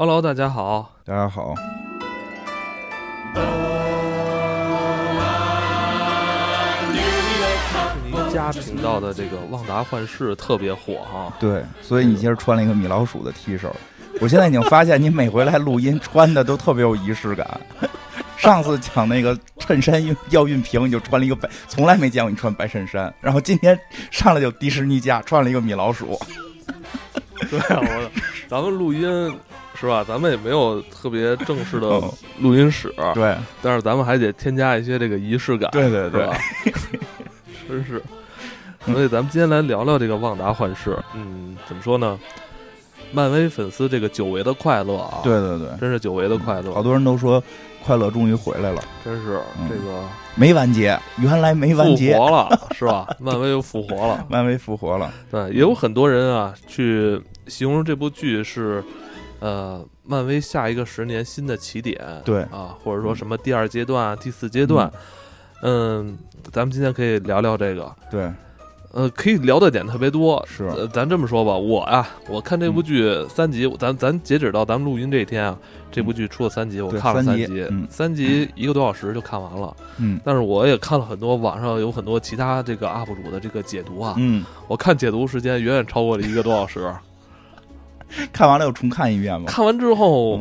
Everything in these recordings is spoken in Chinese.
Hello，大家好，大家好。一家频道的这个旺达幻视特别火哈，对，所以你今儿穿了一个米老鼠的 T 恤。我现在已经发现，你每回来录音穿的都特别有仪式感。上次讲那个衬衫熨要熨平，你就穿了一个白，从来没见过你穿白衬衫。然后今天上来就迪士尼家穿了一个米老鼠。对啊，我咱们录音是吧？咱们也没有特别正式的录音室，对，但是咱们还得添加一些这个仪式感，对对对，真是。所以咱们今天来聊聊这个旺达幻视。嗯，怎么说呢？漫威粉丝这个久违的快乐啊！对对对，真是久违的快乐。好多人都说快乐终于回来了，真是这个没完结，原来没完结，复活了是吧？漫威又复活了，漫威复活了。对，也有很多人啊去形容这部剧是呃漫威下一个十年新的起点，对。啊，或者说什么第二阶段、第四阶段。嗯，咱们今天可以聊聊这个。对。呃，可以聊的点特别多，是，咱这么说吧，我啊，我看这部剧三集，咱咱截止到咱们录音这一天啊，这部剧出了三集，我看了三集，三集一个多小时就看完了，嗯，但是我也看了很多网上有很多其他这个 UP 主的这个解读啊，嗯，我看解读时间远远超过了一个多小时，看完了又重看一遍吗？看完之后。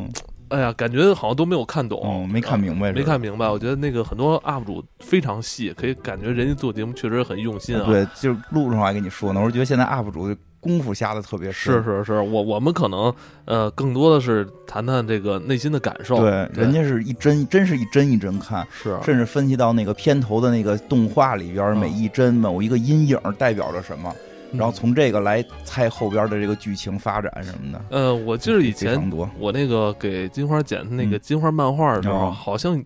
哎呀，感觉好像都没有看懂，没看明白，没看明白。我觉得那个很多 UP 主非常细，可以感觉人家做节目确实很用心啊。对，就是路上还跟你说呢，我觉得现在 UP 主功夫下的特别深是是是，我我们可能呃更多的是谈谈这个内心的感受。对，人家是一帧，真是一帧一帧看，是，甚至分析到那个片头的那个动画里边每一帧某一个阴影代表着什么。然后从这个来猜后边的这个剧情发展什么的。呃，我记得以前我那个给金花剪的那个金花漫画的时候，好像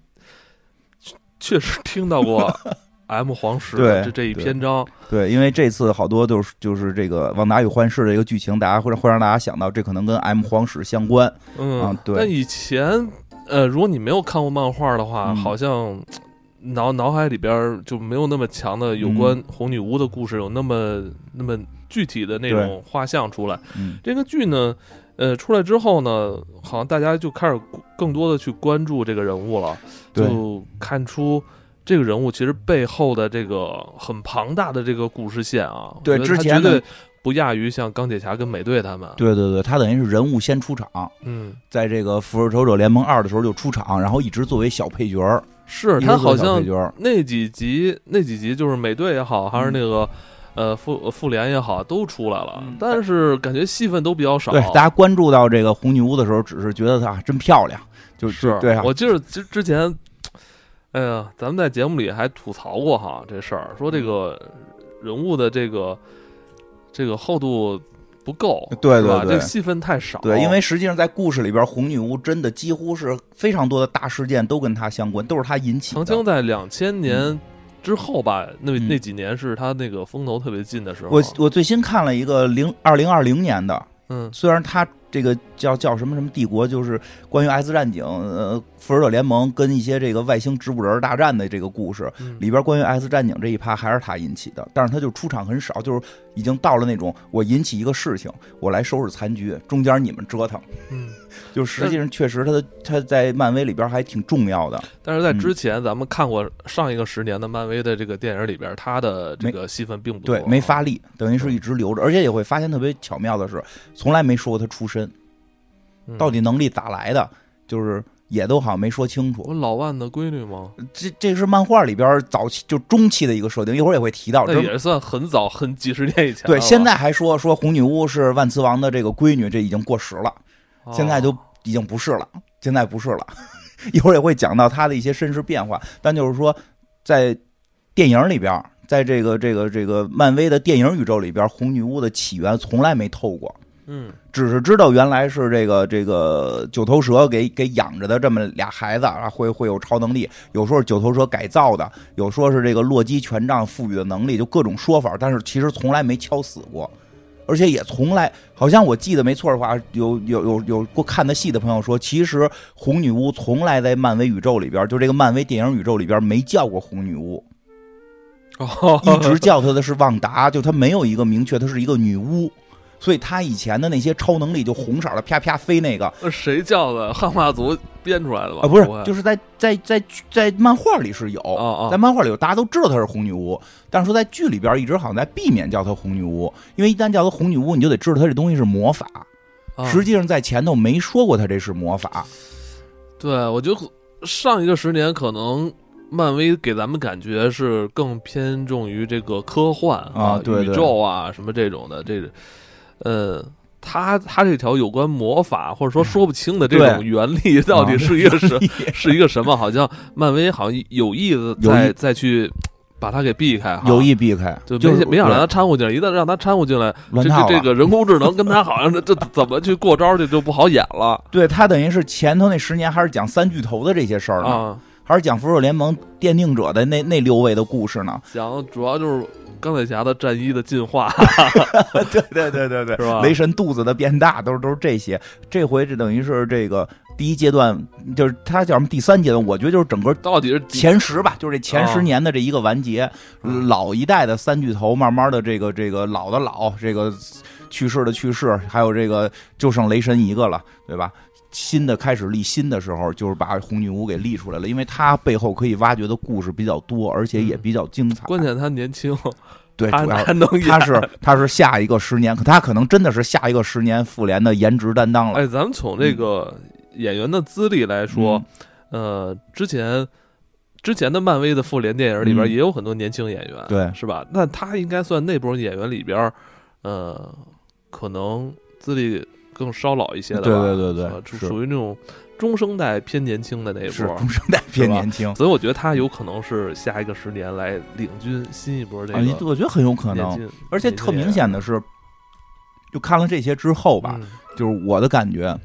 确实听到过 M 黄石的这这一篇章。对，因为这次好多都是就是这个《旺达与幻视》的一个剧情，大家会会让大家想到这可能跟 M 黄石相关。嗯，对。但以前呃，如果你没有看过漫画的话，好像。脑脑海里边就没有那么强的有关红女巫的故事，有那么那么具体的那种画像出来。这个剧呢，呃，出来之后呢，好像大家就开始更多的去关注这个人物了，就看出这个人物其实背后的这个很庞大的这个故事线啊。对，之前的不亚于像钢铁侠跟美队他们。对对对，他等于是人物先出场。嗯，在这个复仇者联盟二的时候就出场，然后一直作为小配角。是他好像那几集那几集就是美队也好，还是那个呃复复联也好，都出来了，但是感觉戏份都比较少。对，大家关注到这个红女巫的时候，只是觉得她真漂亮，就是对啊。我记得之之前，哎呀，咱们在节目里还吐槽过哈这事儿，说这个人物的这个这个厚度。不够，对对对，这戏份太少。对，因为实际上在故事里边，红女巫真的几乎是非常多的大事件都跟她相关，都是她引起的。曾经在两千年之后吧，那那几年是她那个风头特别劲的时候。我我最新看了一个零二零二零年的，嗯，虽然他这个叫叫什么什么帝国，就是关于 X 战警，呃。复仇者联盟跟一些这个外星植物人大战的这个故事里边，关于 X 战警这一趴还是他引起的，但是他就出场很少，就是已经到了那种我引起一个事情，我来收拾残局，中间你们折腾，嗯，就实际上确实他的他在漫威里边还挺重要的。但是在之前咱们看过上一个十年的漫威的这个电影里边，他的这个戏份并不多，对，没发力，等于是一直留着，而且也会发现特别巧妙的是，从来没说过他出身，到底能力咋来的，就是。也都好像没说清楚。我老万的闺女吗？这这是漫画里边早期就中期的一个设定，一会儿也会提到。这也算很早，很几十年以前。对，现在还说说红女巫是万磁王的这个闺女，这已经过时了，现在就已经不是了，现在不是了。一会儿也会讲到她的一些身世变化，但就是说，在电影里边，在这个这个这个漫威的电影宇宙里边，红女巫的起源从来没透过。嗯，只是知道原来是这个这个九头蛇给给养着的这么俩孩子啊，会会有超能力，有说是九头蛇改造的，有说是这个洛基权杖赋予的能力，就各种说法。但是其实从来没敲死过，而且也从来好像我记得没错的话，有有有有过看的戏的朋友说，其实红女巫从来在漫威宇宙里边，就这个漫威电影宇宙里边没叫过红女巫，一直叫她的是旺达，就她没有一个明确，她是一个女巫。所以他以前的那些超能力就红色的啪啪飞那个，那谁叫的？汉化族编出来的吧？啊，不是，就是在在在在漫画里是有，哦哦在漫画里有，大家都知道她是红女巫，但是说在剧里边一直好像在避免叫她红女巫，因为一旦叫她红女巫，你就得知道她这东西是魔法。啊实际上在前头没说过她这是魔法，对，我觉得上一个十年可能漫威给咱们感觉是更偏重于这个科幻啊对对宇宙啊什么这种的，这呃。他他这条有关魔法或者说说不清的这种原理到底是一个什、啊是一个什么？好像漫威好像有意的再再去把它给避开哈，有意避开，就就是没没想让他掺和进来，一旦让他掺和进来，这这个人工智能跟他好像这这怎么去过招，这就不好演了对他等于是前头那十年还是讲三巨头的这些事儿呢，啊！还是讲复仇者联盟奠定者的那那六位的故事呢。讲主要就是钢铁侠的战衣的进化，对对对对对，是吧雷神肚子的变大，都是都是这些。这回这等于是这个第一阶段，就是他叫什么第三阶段，我觉得就是整个到底是前十吧，就是这前十哦年的这一个完结。嗯老一代的三巨头，慢慢的这个这个老的老，这个去世的去世，还有这个就剩雷神一个了，对吧？新的开始立新的时候，就是把红女巫给立出来了，因为她背后可以挖掘的故事比较多，而且也比较精彩。关键他年轻，对，他主要能演。他是他是下一个十年，可他可能真的是下一个十年复联的颜值担当了。哎，咱们从这个演员的资历来说，呃，之前之前的漫威的复联电影里边嗯也有很多年轻演员，对是吧？那他应该算那波演员里边，呃，可能资历更稍老一些的吧，对对对对呃属是属于那种中生代偏年轻的那一波。中生代偏年轻所以我觉得他有可能是下一个十年来领军新一波这啊，个我觉得很有可能。而且特明显的是，就看了这些之后吧，嗯就是我的感觉。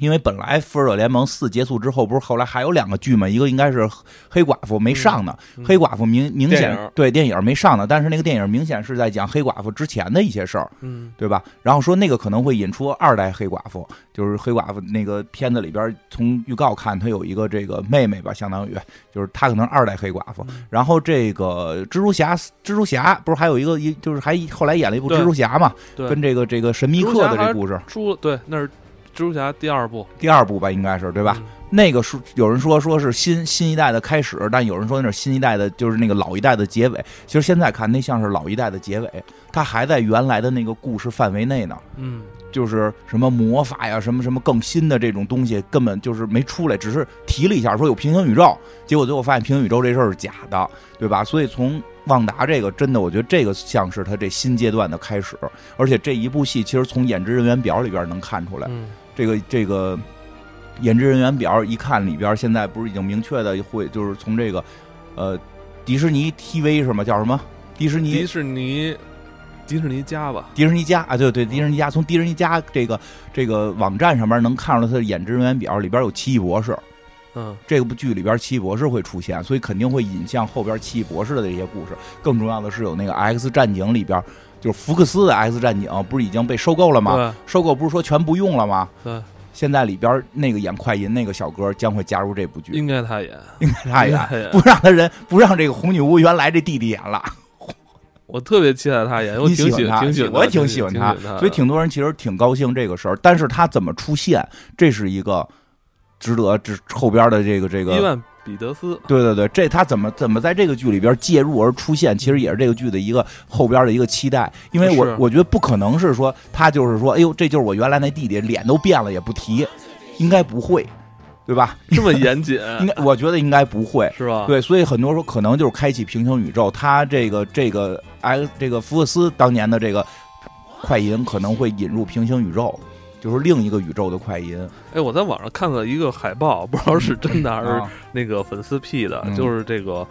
因为本来《复仇者联盟四》结束之后，不是后来还有两个剧嘛？一个应该是黑寡妇没上呢，嗯黑寡妇明明显电对电影没上呢，但是那个电影明显是在讲黑寡妇之前的一些事儿，嗯对吧？然后说那个可能会引出二代黑寡妇，就是黑寡妇那个片子里边，从预告看，她有一个这个妹妹吧，相当于就是她可能是二代黑寡妇。嗯然后这个蜘蛛侠，蜘蛛侠不是还有一个一就是还后来演了一部蜘蛛侠嘛，对，跟这个这个神秘客的这故事，出对，那是蜘蛛侠第二部，第二部吧，应该是对吧？嗯？那个是有人说说是新新一代的开始，但有人说那是新一代的，就是那个老一代的结尾。其实现在看那像是老一代的结尾，它还在原来的那个故事范围内呢。嗯，就是什么魔法呀，什么什么更新的这种东西，根本就是没出来，只是提了一下说有平行宇宙，结果最后发现平行宇宙这事儿是假的，对吧？所以从旺达这个真的，我觉得这个像是他这新阶段的开始，而且这一部戏其实从演职人员表里边能看出来，嗯这个这个演职人员表一看里边，现在不是已经明确的会就是从这个呃迪士尼 TV 是吗？叫什么？迪士尼迪士尼迪士尼家吧，迪士尼家啊，对对，迪士尼家从迪士尼家这个这个网站上面能看出来他的演职人员表，里边有奇异博士，嗯这部剧里边奇异博士会出现，所以肯定会引向后边奇异博士的这些故事。更重要的是有那个 X 战警里边，就是福克斯的 X 战警不是已经被收购了吗？收购不是说全不用了吗？对，现在里边那个演快银那个小哥将会加入这部剧，应该他演，应该他演，不让他人不让这个红女巫原来这弟弟演了。我特别期待他演，我挺喜欢他，挺喜欢他，我也挺挺喜欢他他，，所以挺多人其实挺高兴这个事儿。但是他怎么出现，这是一个值得这后边的这个这个。彼得斯，对对对，这他怎么怎么在这个剧里边介入而出现，其实也是这个剧的一个后边的一个期待。因为我我觉得不可能是说他就是说，哎呦，这就是我原来那弟弟，脸都变了也不提，应该不会，对吧？这么严谨，应该我觉得应该不会。是吧？对，所以很多说可能就是开启平行宇宙，他这个这个 X 这个福克斯当年的这个快银可能会引入平行宇宙，就是另一个宇宙的快银。哎，我在网上看到一个海报，不知道是真的还是啊那个粉丝 P 的，嗯就是这个。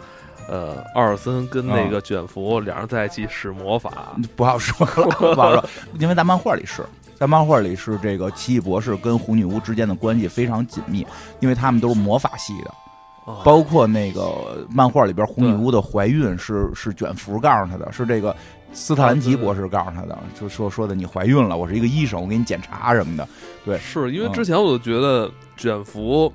呃，奥尔森跟那个卷福俩人在一起使魔法，不好说了，不好说，因为在漫画里是。在漫画里是这个奇异博士跟红女巫之间的关系非常紧密，因为他们都是魔法系的，啊包括那个漫画里边红女巫的怀孕是是卷福告诉她的，是这个斯特兰奇博士告诉他的，就说说的你怀孕了，我是一个医生，我给你检查什么的。对是因为嗯之前我就觉得卷福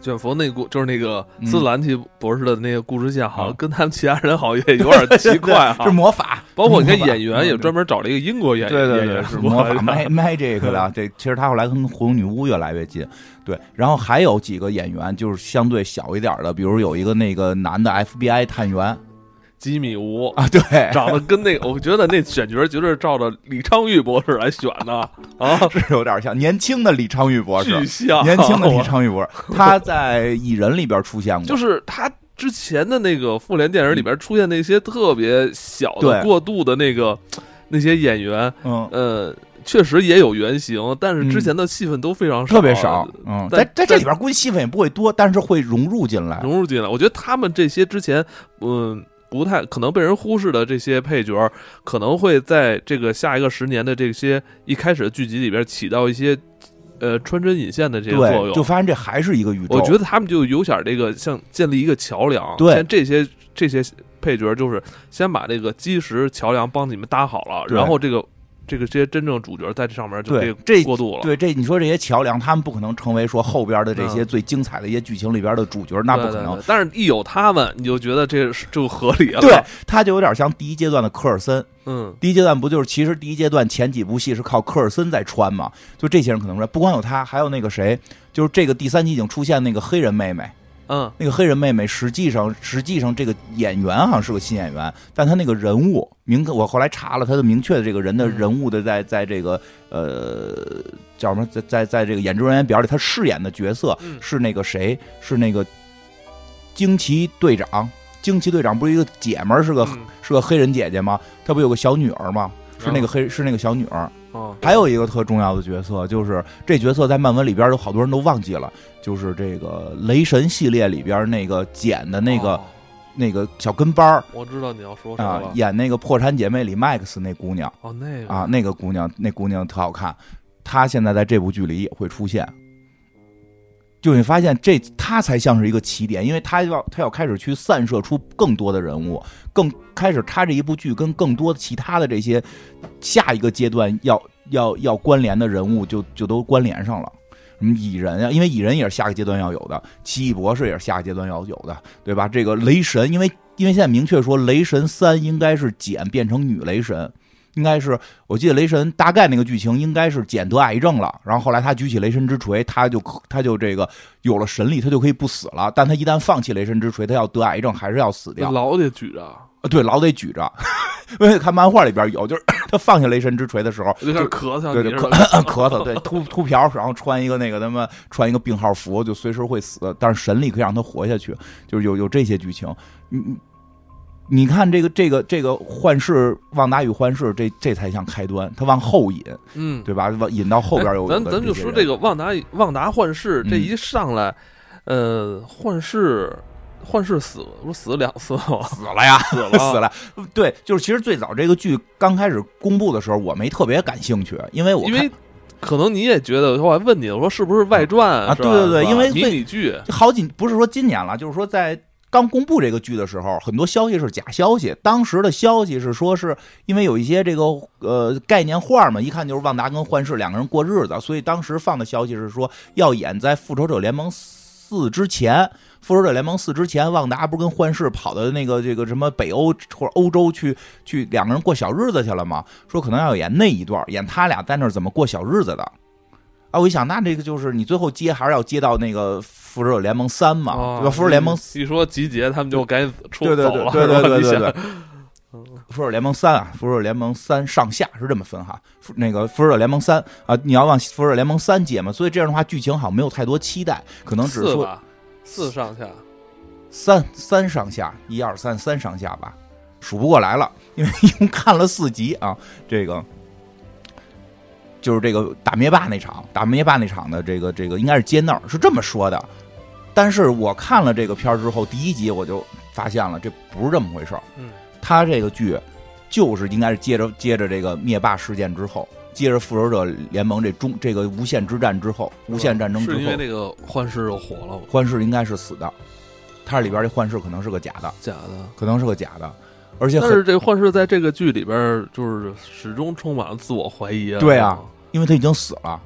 卷福那故就是那个嗯斯兰奇博士的那个故事线，好啊像跟他们其他人好像也有点奇怪哈 是。魔法，包括你看演员也专门找了一个英国演员对对对，是是魔法吧 mag magic 的。这其实他后来跟红女巫越来越近。对，然后还有几个演员就是相对小一点的，比如有一个那个男的 FBI 探员吉米吴啊，对，长得跟那个，我觉得那选角绝对是照着李昌钰博士来选的啊，是有点像年轻的李昌钰博士，像年轻的李昌钰博士，他在《蚁人》里边出现过，就是他之前的那个复联电影里边出现那些特别小的过渡的那个那些演员，嗯。呃，确实也有原型，但是之前的戏份都非常少，特别少，嗯，在在这里边估计戏份也不会多，但是会融入进来。融入进来。我觉得他们这些之前，嗯。不太可能被人忽视的这些配角，可能会在这个下一个十年的这些一开始的剧集里边起到一些，呃，穿针引线的这个作，用。就发现这还是一个宇宙。我觉得他们就有点这个像建立一个桥梁，对像这些这些配角就是先把这个基石桥梁帮你们搭好了，然后这个这个这些真正主角在这上面就对这这过渡了。对这你说这些桥梁，他们不可能成为说后边的这些嗯最精彩的一些剧情里边的主角，那不可能对对对。但是，一有他们，你就觉得这是就合理了。对，他就有点像第一阶段的科尔森。嗯，第一阶段不就是其实第一阶段前几部戏是靠科尔森在穿嘛？就这些人可能说，不光有他，还有那个谁，就是这个第三集已经出现那个黑人妹妹。嗯，那个黑人妹妹实际上实际上这个演员好像是个新演员，但她那个人物明我后来查了她的明确的这个人的嗯人物的在在这个呃叫什么在在在这个演职人员表里，她饰演的角色嗯是那个谁是那个惊奇队长。惊奇队长不是一个姐们儿，是个、嗯是个黑人姐姐吗？她不有个小女儿吗？是那个黑、是那个小女儿。哦，还有一个特重要的角色，就是这角色在漫文里边有好多人都忘记了，就是这个雷神系列里边那个剪的那个、哦。那个小跟班儿。我知道你要说什么啊了，。演那个破产姐妹里 Max 那姑娘。哦，那个。啊，那个姑娘那姑娘特好看，她现在在这部剧里也会出现。就你发现这，她才像是一个起点，因为她要她要开始去散射出更多的人物，更开始他这一部剧跟更多的其他的这些下一个阶段要要要关联的人物就就都关联上了。什么蚁人啊，因为蚁人也是下个阶段要有的，奇异博士也是下个阶段要有的，对吧？这个雷神，因为因为现在明确说雷神三应该是简变成女雷神，应该是我记得雷神大概那个剧情应该是简得癌症了，然后后来他举起雷神之锤，他就他就这个有了神力，他就可以不死了。但他一旦放弃雷神之锤，他要得癌症还是要死掉。老得举着，对，老得举着，因为看漫画里边有，就是他放下雷神之锤的时候，就咳嗽，对对，咳咳嗽，对秃秃瓢，然后穿一个那个他妈穿一个病号服，就随时会死，但是神力可以让他活下去，就是有有这些剧情。你你你看这个这个这个幻视旺达与幻视，这这才像开端，他往后引，嗯，对吧？往引到后边有哎咱咱就说这个旺达旺达幻视嗯这一上来，呃，幻视幻视死不是死了两次吗？死了呀，死了 死了。对，就是其实最早这个剧刚开始公布的时候，我没特别感兴趣，因为我因为可能你也觉得，我还问你，我说是不是外传啊对对对因为最迷你剧，好几不是说今年了，就是说在刚公布这个剧的时候，很多消息是假消息。当时的消息是说，是因为有一些这个呃概念画嘛，一看就是旺达跟幻视两个人过日子，所以当时放的消息是说要演在复仇者联盟四之前。复仇者联盟四之前，旺达不是跟幻视跑到那个这个什么北欧或者欧洲去去两个人过小日子去了吗？说可能要演那一段，演他俩在那儿怎么过小日子的。啊，我一想，那这个就是你最后接还是要接到那个复仇者联盟三嘛，啊对吧？复仇者联盟一说集结，他们就赶紧出走了，对对对对对对。复仇者联盟三啊，复仇者联盟三上下是这么分哈。复那个复仇者联盟三啊，你要往复仇者联盟三接嘛，所以这样的话剧情好像没有太多期待，可能只是说四上下，三三上下，一二三三上下吧，数不过来了，因为一共看了四集啊。这个就是这个打灭霸那场，打灭霸那场的这个这个应该是接那儿，是这么说的。但是我看了这个片儿之后，第一集我就发现了，这不是这么回事儿。嗯，他这个剧就是应该是接着接着这个灭霸事件之后，接着复仇者联盟这中这个无限之战之后，无限战争之后，是因为那个幻视又火了吗，幻视应该是死的，它里边这幻视可能是个假的，假的。可能是个假的，而且但是这幻视在这个剧里边就是始终充满了自我怀疑啊。对啊因为他已经死了，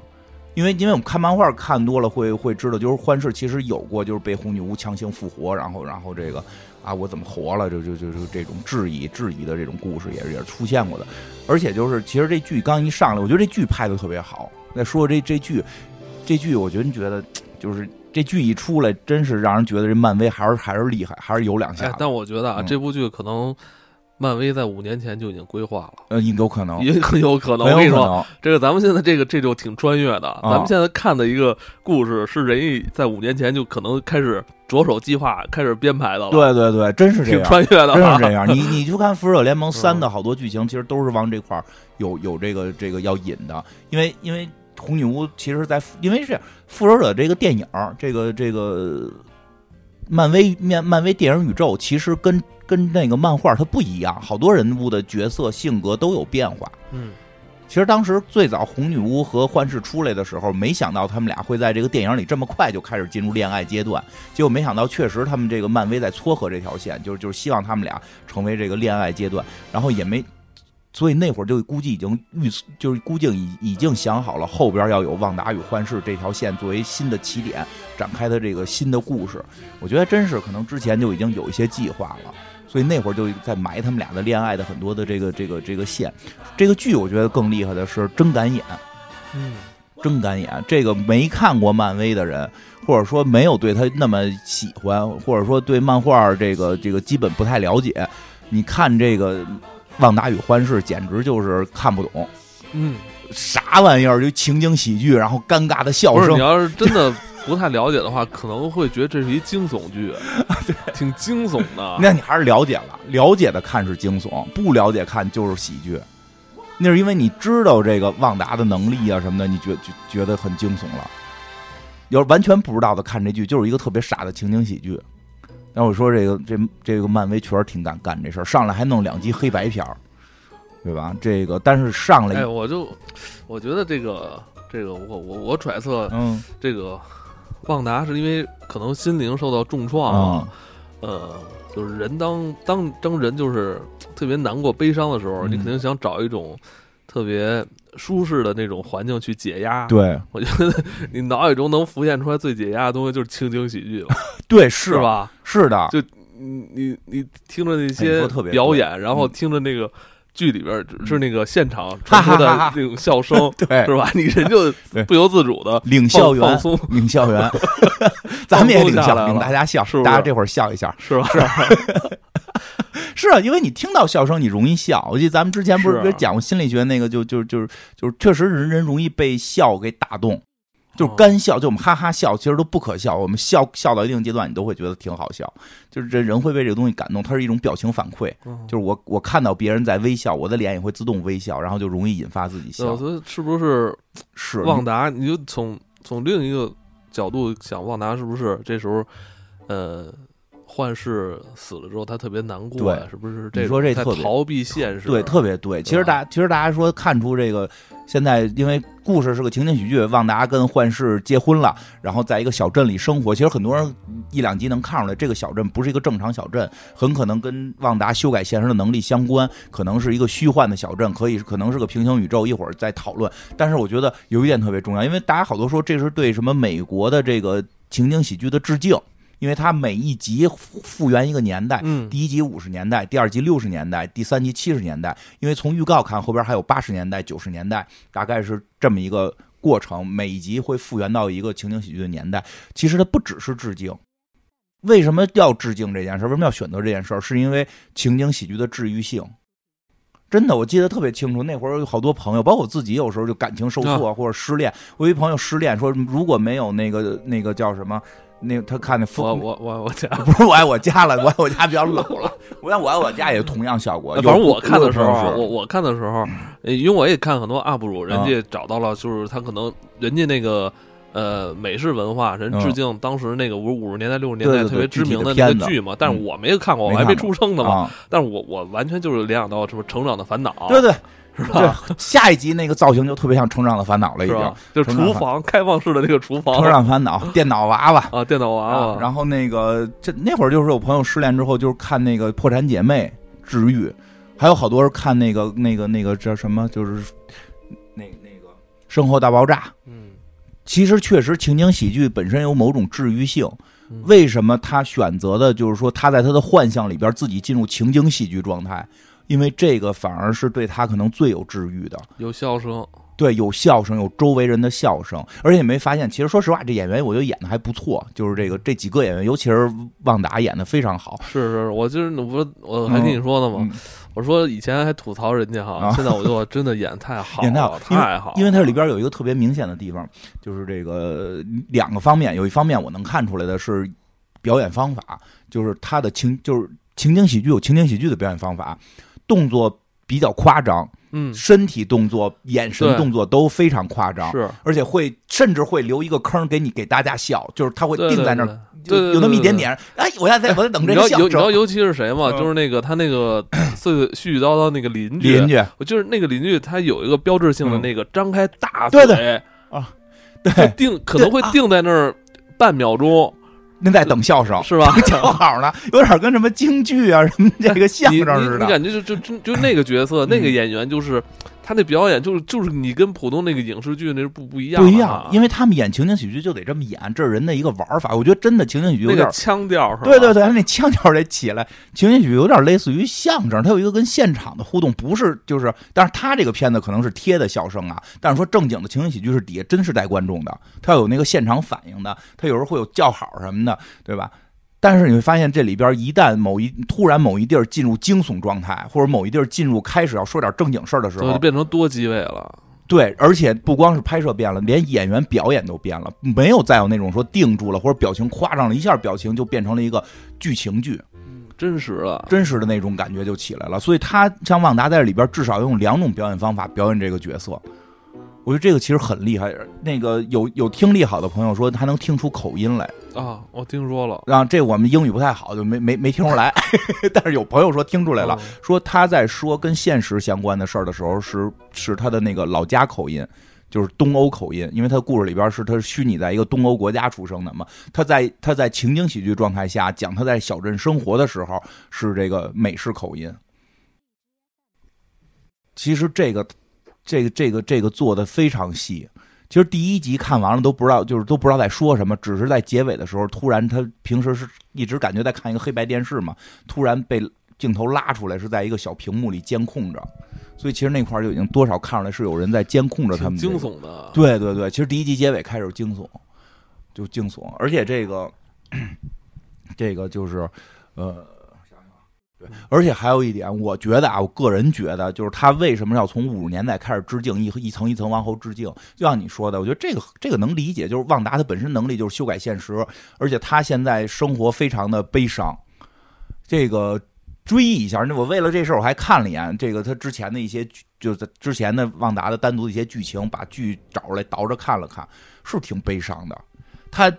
因为因为我们看漫画看多了，会会知道，就是幻视其实有过，就是被红女巫强行复活，然后然后这个啊，我怎么活了？就就就就这种质疑质疑的这种故事也是也是出现过的。而且就是其实这剧刚一上来，我觉得这剧拍的特别好。再说这这剧，这剧我觉得觉得就是这剧一出来，真是让人觉得这漫威还是还是厉害，还是有两下。但我觉得啊，这部剧可能。漫威在五年前就已经规划了，呃，有可能，也很有可能。我跟你说，这个咱们现在这个这就挺穿越的。咱们现在看的一个故事，是人家在五年前就可能开始着手计划、开始编排的了。对对对，真是这样，穿越的，真是这 样。你你就看《复仇者联盟三》的好多剧情，其实都是往这块儿有有这个这个要引的。因为因为红女巫其实，在因为是《复仇者》这个电影，这个这个漫威漫漫威电影宇宙，其实跟。跟那个漫画它不一样，好多人物的角色性格都有变化。嗯，其实当时最早红女巫和幻视出来的时候，没想到他们俩会在这个电影里这么快就开始进入恋爱阶段。结果没想到，确实他们这个漫威在撮合这条线，就是就是希望他们俩成为这个恋爱阶段。然后也没，所以那会儿就估计已经预就是估计已已经想好了后边要有旺达与幻视这条线作为新的起点展开的这个新的故事。我觉得真是可能之前就已经有一些计划了。所以那会儿就在埋他们俩的恋爱的很多的这个这个这个线，这个剧我觉得更厉害的是真敢演，嗯，真敢演。这个没看过漫威的人，或者说没有对他那么喜欢，或者说对漫画这个这个基本不太了解，你看这个《旺达与幻视》简直就是看不懂，嗯，啥玩意儿就情景喜剧，然后尴尬的笑声。你要是真的。不太了解的话，可能会觉得这是一惊悚剧，挺惊悚的。那你还是了解了，了解的看是惊悚，不了解看就是喜剧。那是因为你知道这个旺达的能力啊什么的，你觉觉觉得很惊悚了。要是完全不知道的看这剧，就是一个特别傻的情景喜剧。那我说这个这这个漫威确实挺敢干这事儿，上来还弄两集黑白片儿，对吧？这个但是上来，哎，我就我觉得这个这个我我我揣测，嗯，这个。旺达是因为可能心灵受到重创，呃，就是人当当当人就是特别难过、悲伤的时候，你肯定想找一种特别舒适的那种环境去解压。对，我觉得 你脑海中能浮现出来最解压的东西就是情景喜剧了。对，是吧？是的，就你你你听着那些表演，然后听着那个。剧里边是那个现场传出的那种笑声，对，是吧？你人就不由自主的领校园放松，领校园，咱们也领笑，领大家笑，是大家这会儿笑一下，是吧？是啊，因为你听到笑声，你容易笑。我记得咱们之前不是讲过心理学那个，就就就是就是，确实人人容易被笑给打动。就是干笑，就我们哈哈笑，其实都不可笑。我们笑笑到一定阶段，你都会觉得挺好笑。就是这人会被这个东西感动，它是一种表情反馈。就是我我看到别人在微笑，我的脸也会自动微笑，然后就容易引发自己笑。所以是不是是旺达？你就从从另一个角度想，旺达是不是这时候呃？幻视死了之后，他特别难过，对，是不是？你说这特逃避现实，对，特别对。其实大，其实大家说看出这个，现在因为故事是个情景喜剧，旺达跟幻视结婚了，然后在一个小镇里生活。其实很多人一两集能看出来，这个小镇不是一个正常小镇，很可能跟旺达修改现实的能力相关，可能是一个虚幻的小镇，可以可能是个平行宇宙。一会儿再讨论。但是我觉得有一点特别重要，因为大家好多说这是对什么美国的这个情景喜剧的致敬。因为它每一集复原一个年代，第一集五十年代，第二集六十年代，第三集七十年代。因为从预告看，后边还有八十年代、九十年代，大概是这么一个过程。每一集会复原到一个情景喜剧的年代。其实它不只是致敬。为什么要致敬这件事？为什么要选择这件事？是因为情景喜剧的治愈性。真的，我记得特别清楚。那会儿有好多朋友，包括我自己，有时候就感情受挫或者失恋。我一朋友失恋，说如果没有那个那个叫什么？那他看那我我我我家 不是我爱我家了，我爱我家比较老了。我想我爱我家也同样效果。反正我看的时候，我我看的时候，因为我也看很多 UP 主，人家找到了，就是他可能人家那个呃美式文化，人致敬当时那个五五十年代六十年代特别知名的那个剧嘛。但是我没有看过，我还没出生呢嘛。但是我我完全就是联想到什么成长的烦恼。对对。是吧？下一集那个造型就特别像《成长的烦恼》了，已经就厨房开放式的那个厨房，《成长烦恼》电脑娃娃啊，电脑娃娃。然后那个这那会儿就是我朋友失恋之后，就是看那个《破产姐妹》治愈，还有好多人看那个那个那个叫什么，就是那那个《生活大爆炸》，嗯，其实确实情景喜剧本身有某种治愈性。嗯为什么他选择的就是说他在他的幻象里边自己进入情景喜剧状态？因为这个反而是对他可能最有治愈的。有笑声，对，有笑声，有周围人的笑声，而且你没发现，其实说实话，这演员我觉得演的还不错，就是这个这几个演员，尤其是旺达演的非常好。是是，我就是我我还跟你说呢吗，嗯我说以前还吐槽人家哈，啊。现在我就真的演太好了，演太好，太好了，因为它里边有一个特别明显的地方，就是这个两个方面，有一方面我能看出来的是表演方法，就是他的情就是情景喜剧有情景喜剧的表演方法，动作比较夸张，嗯。身体动作、眼神动作都非常夸张，是。而且会甚至会留一个坑给你给大家笑，就是他会定在那儿，有那么一点点，哎，我要在在我在等这笑你知道尤其是谁吗？嗯。就是那个他那个絮絮絮叨叨那个邻居，邻居，我就是那个邻居，他有一个标志性的嗯。那个张开大嘴对。啊，对，定可能会定在那儿半秒钟，那在等笑声，是吧？正好呢，有点跟什么京剧啊、什么这个相声似的。你感觉就就就就那个角色，那个演员就是他那表演，就是就是你跟普通那个影视剧那是不不一样啊，不一样，因为他们演情景喜剧就得这么演，这是人的一个玩法。我觉得真的情景喜剧有点那个，腔调是吧？对对对，他那腔调得起来。情景喜剧有点类似于相声，它有一个跟现场的互动，不是就是，但是他这个片子可能是贴的笑声啊，但是说正经的情景喜剧是底下真是带观众的，他有那个现场反应的，他有时候会有叫好什么的，对吧？但是你会发现，这里边一旦某一突然某一地儿进入惊悚状态，或者某一地儿进入开始要说点正经事儿的时候就，变成多机位了。对，而且不光是拍摄变了，连演员表演都变了，没有再有那种说定住了或者表情夸张了，一下表情就变成了一个剧情剧，真实了，真实的那种感觉就起来了。所以他像旺达在这里边至少用两种表演方法表演这个角色，我觉得这个其实很厉害。那个有有听力好的朋友说他能听出口音来，啊，我听说了，然后这我们英语不太好，就没没没听出来，但是有朋友说听出来了。嗯说他在说跟现实相关的事儿的时候是是他的那个老家口音，就是东欧口音，因为他故事里边是他是虚拟在一个东欧国家出生的嘛。他在他在情景喜剧状态下讲他在小镇生活的时候是这个美式口音。其实这个这个这个这个做的非常细。其实第一集看完了都不知道，就是都不知道在说什么，只是在结尾的时候，突然他平时是一直感觉在看一个黑白电视嘛，突然被镜头拉出来，是在一个小屏幕里监控着，所以其实那块儿就已经多少看出来是有人在监控着他们、惊。悚的。对对对，其实第一集结尾开始惊悚，就惊悚，而且这个 这个就是呃。而且还有一点，我觉得啊，我个人觉得，就是他为什么要从五十年代开始致敬，一一层一层往后致敬？就像你说的，我觉得这个这个能理解，就是旺达他本身能力就是修改现实，而且他现在生活非常的悲伤。这个追忆一下，那我为了这事儿我还看了一眼这个他之前的一些，就是之前的旺达的单独的一些剧情，把剧找出来倒着看了看，是挺悲伤的。他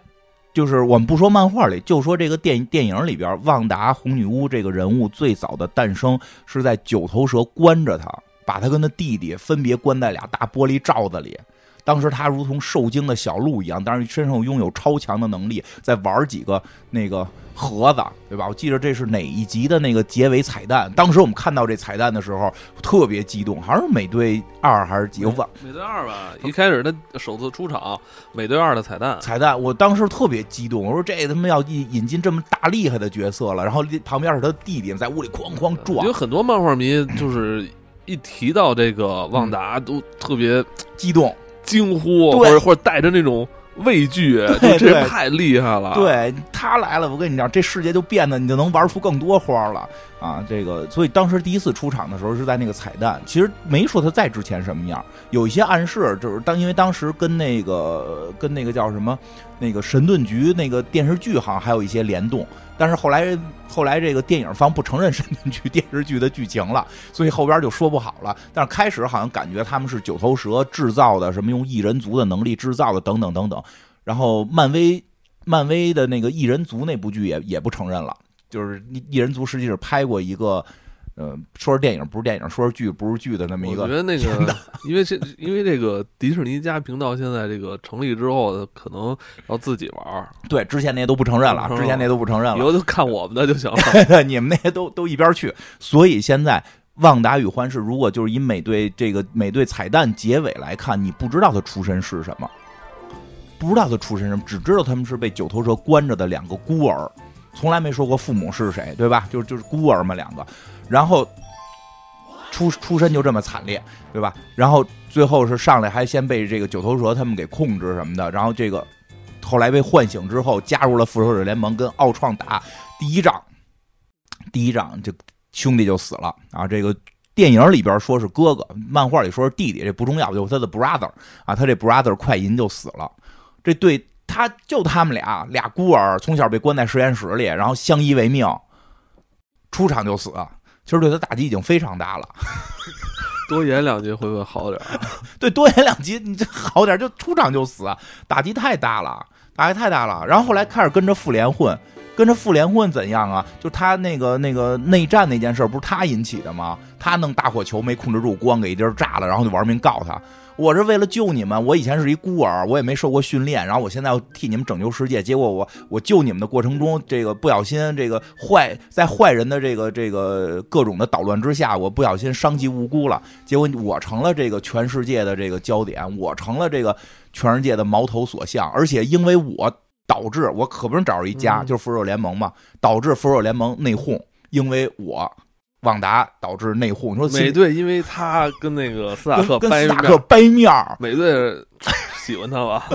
就是我们不说漫画里，就说这个电电影里边，旺达红女巫这个人物最早的诞生是在九头蛇关着他，把他跟他弟弟分别关在俩大玻璃罩子里。当时他如同受惊的小鹿一样，当然身上拥有超强的能力，在玩几个那个盒子，对吧？我记得这是哪一集的那个结尾彩蛋。当时我们看到这彩蛋的时候，特别激动，好像是美队二还是几，我忘美队二吧，一开始他首次出场，美队二的彩蛋，彩蛋，我当时特别激动，我说这他妈要引引进这么大厉害的角色了，然后旁边是他弟弟在屋里哐哐撞有，很多漫画迷就是一提到这个旺达都特别激动。惊呼，或者或者带着那种畏惧，这太厉害了。，对他来了，我跟你讲，这世界就变得你就能玩出更多花了啊！这个，所以当时第一次出场的时候是在那个彩蛋，其实没说他在之前什么样，有一些暗示，就是当因为当时跟那个跟那个叫什么那个神盾局那个电视剧好像还有一些联动，但是后来后来这个电影方不承认神盾局电视剧的剧情了，所以后边就说不好了。但是开始好像感觉他们是九头蛇制造的，什么用异人族的能力制造的，等等等等。然后漫威漫威的那个异人族那部剧也也不承认了，就是异人族实际是拍过一个，呃，说是电影不是电影，说是剧不是剧的那么一个。我觉得那个，因为这因为这个迪士尼家频道现在这个成立之后，可能要自己玩，对，之前那些都不承认了，之前那都不承认了，以后就看我们的就行了。你们那些都都一边去。所以现在。旺达与幻视，如果就是以美队这个美队彩蛋结尾来看，你不知道他出身是什么，不知道他出身什么，只知道他们是被九头蛇关着的两个孤儿，从来没说过父母是谁，对吧？就是就是孤儿嘛，两个，然后出出身就这么惨烈，对吧？然后最后是上来还先被这个九头蛇他们给控制什么的，然后这个后来被唤醒之后，加入了复仇者联盟，跟奥创打第一仗，第一仗就兄弟就死了啊，这个。电影里边说是哥哥，漫画里说是弟弟，这不重要，就是他的 brother 啊，他这 brother 快银就死了，这对他就他们俩俩孤儿，从小被关在实验室里，然后相依为命，出场就死，其实对他打击已经非常大了。多演两集会不会好点？对，多演两集你这好点，就出场就死，打击太大了，打击太大了。然后后来开始跟着复联混。跟着复联混怎样啊？就他那个那个内战那件事，不是他引起的吗？他弄大火球没控制住，咣给一地儿炸了，然后就玩命告他。我是为了救你们，我以前是一孤儿，我也没受过训练，然后我现在要替你们拯救世界。结果我我救你们的过程中，这个不小心，这个坏在坏人的这个这个各种的捣乱之下，我不小心伤及无辜了。结果我成了这个全世界的这个焦点，我成了这个全世界的矛头所向，而且因为我。导致我可不是找着一家，就是复仇者联盟嘛，导致复仇者联盟内讧，因为我旺达导致内讧。你说美队因为他跟那个斯塔克跟斯塔克掰面儿，美队喜欢他吧？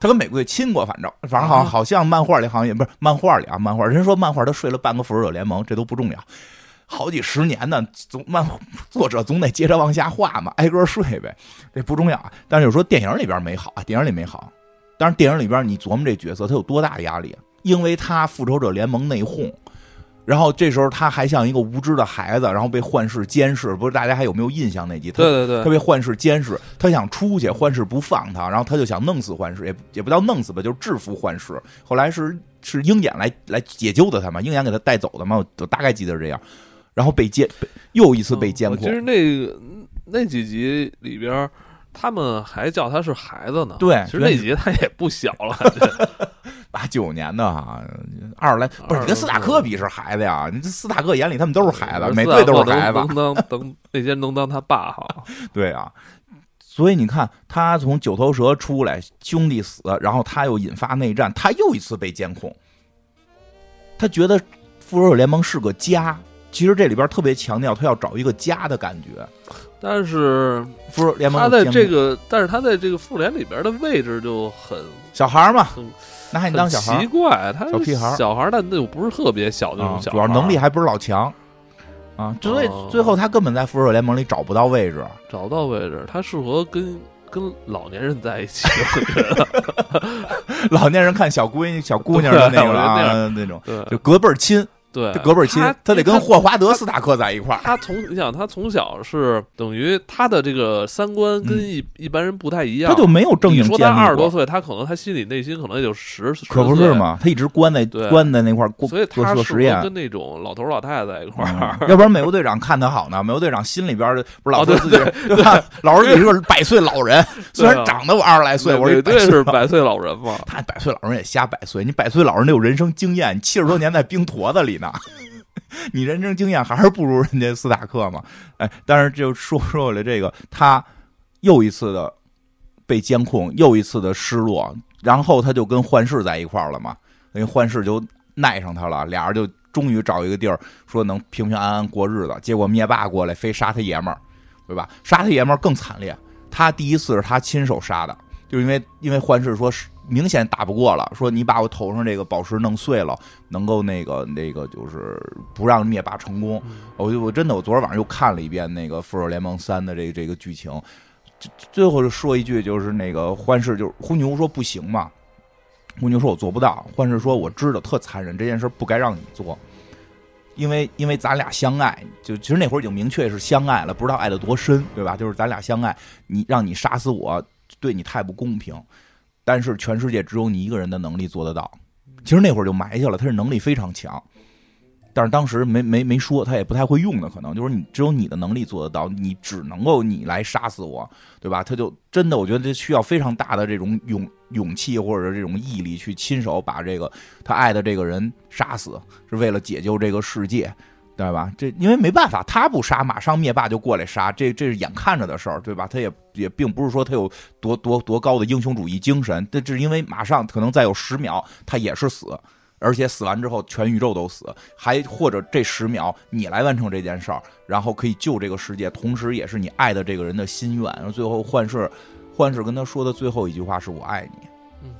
他跟美队亲过，反正反正好像好像漫画里好像也不是漫画里啊，漫画人说漫画他睡了半个复仇者联盟，这都不重要。好几十年呢，总漫作者总得接着往下画嘛，挨个睡呗，这不重要啊。但是有说电影里边没好啊，电影里没好。但是电影里边，你琢磨这角色他有多大的压力？因为他复仇者联盟内讧，然后这时候他还像一个无知的孩子，然后被幻视监视。不是大家还有没有印象那集？对对对，他被幻视监视，他想出去，幻视不放他，然后他就想弄死幻视，也也不叫弄死吧，就是制服幻视。后来是是鹰眼来来解救的他嘛，鹰眼给他带走的嘛，我大概记得是这样。然后被监，又一次被监控。其实那个那几集里边。他们还叫他是孩子呢，对，其实那集他也不小了，八九年的啊，二十来，不是你跟斯塔克比是孩子呀？你这斯塔克眼里他们都是孩子，每队都是孩子，能当能那些能当他爸哈？对啊，所以你看他从九头蛇出来，兄弟死，然后他又引发内战，他又一次被监控，他觉得复仇者联盟是个家。其实这里边特别强调他要找一个家的感觉，但是复仇联盟他在这个，但是他在这个复联里边的位置就很小孩嘛，拿你当小孩，奇怪，他小屁孩，小孩，但那又不是特别小那种小孩，主要能力还不是老强。啊，所以最后他根本在复仇者联盟里找不到位置，找不到位置，他适合跟跟老年人在一起，老年人看小闺女、小姑娘的那个啊，那种就隔辈儿亲。对，隔辈儿亲，他得跟霍华德斯塔克在一块儿。他从你想，他从小是等于他的这个三观跟一一般人不太一样，他就没有正经。说他二十多岁，他可能他心里内心可能也就十，可不是嘛？他一直关在关在那块儿，所以他做实验跟那种老头老太太在一块儿。要不然美国队长看他好呢？美国队长心里边不是老说自己对吧？老说自己是个百岁老人，虽然长得我二十来岁，我绝对是百岁老人嘛。他百岁老人也瞎百岁，你百岁老人得有人生经验，七十多年在冰坨子里呢。你人生经验还是不如人家斯塔克嘛？哎，但是就说说了这个，他又一次的被监控，又一次的失落，然后他就跟幻视在一块儿了嘛。那幻视就耐上他了，俩人就终于找一个地儿说能平平安安过日子。结果灭霸过来非杀他爷们儿，对吧？杀他爷们儿更惨烈，他第一次是他亲手杀的，就因为因为幻视说是。明显打不过了，说你把我头上这个宝石弄碎了，能够那个那个就是不让灭霸成功。我就我真的我昨天晚上又看了一遍那个复仇联盟三的这个这个剧情，最后就说一句，就是那个幻视就是红牛说不行嘛，红牛说我做不到，幻视说我知道特残忍，这件事不该让你做，因为因为咱俩相爱，就其实那会儿已经明确是相爱了，不知道爱的多深，对吧？就是咱俩相爱，你让你杀死我，对你太不公平。但是全世界只有你一个人的能力做得到，其实那会儿就埋下了，他是能力非常强，但是当时没没没说，他也不太会用的，可能就是你只有你的能力做得到，你只能够你来杀死我，对吧？他就真的，我觉得这需要非常大的这种勇勇气或者这种毅力，去亲手把这个他爱的这个人杀死，是为了解救这个世界。对吧？这因为没办法，他不杀，马上灭霸就过来杀，这这是眼看着的事儿，对吧？他也也并不是说他有多多多高的英雄主义精神，这这是因为马上可能再有十秒，他也是死，而且死完之后全宇宙都死，还或者这十秒你来完成这件事儿，然后可以救这个世界，同时也是你爱的这个人的心愿。然后最后幻视，幻视跟他说的最后一句话是我爱你，嗯，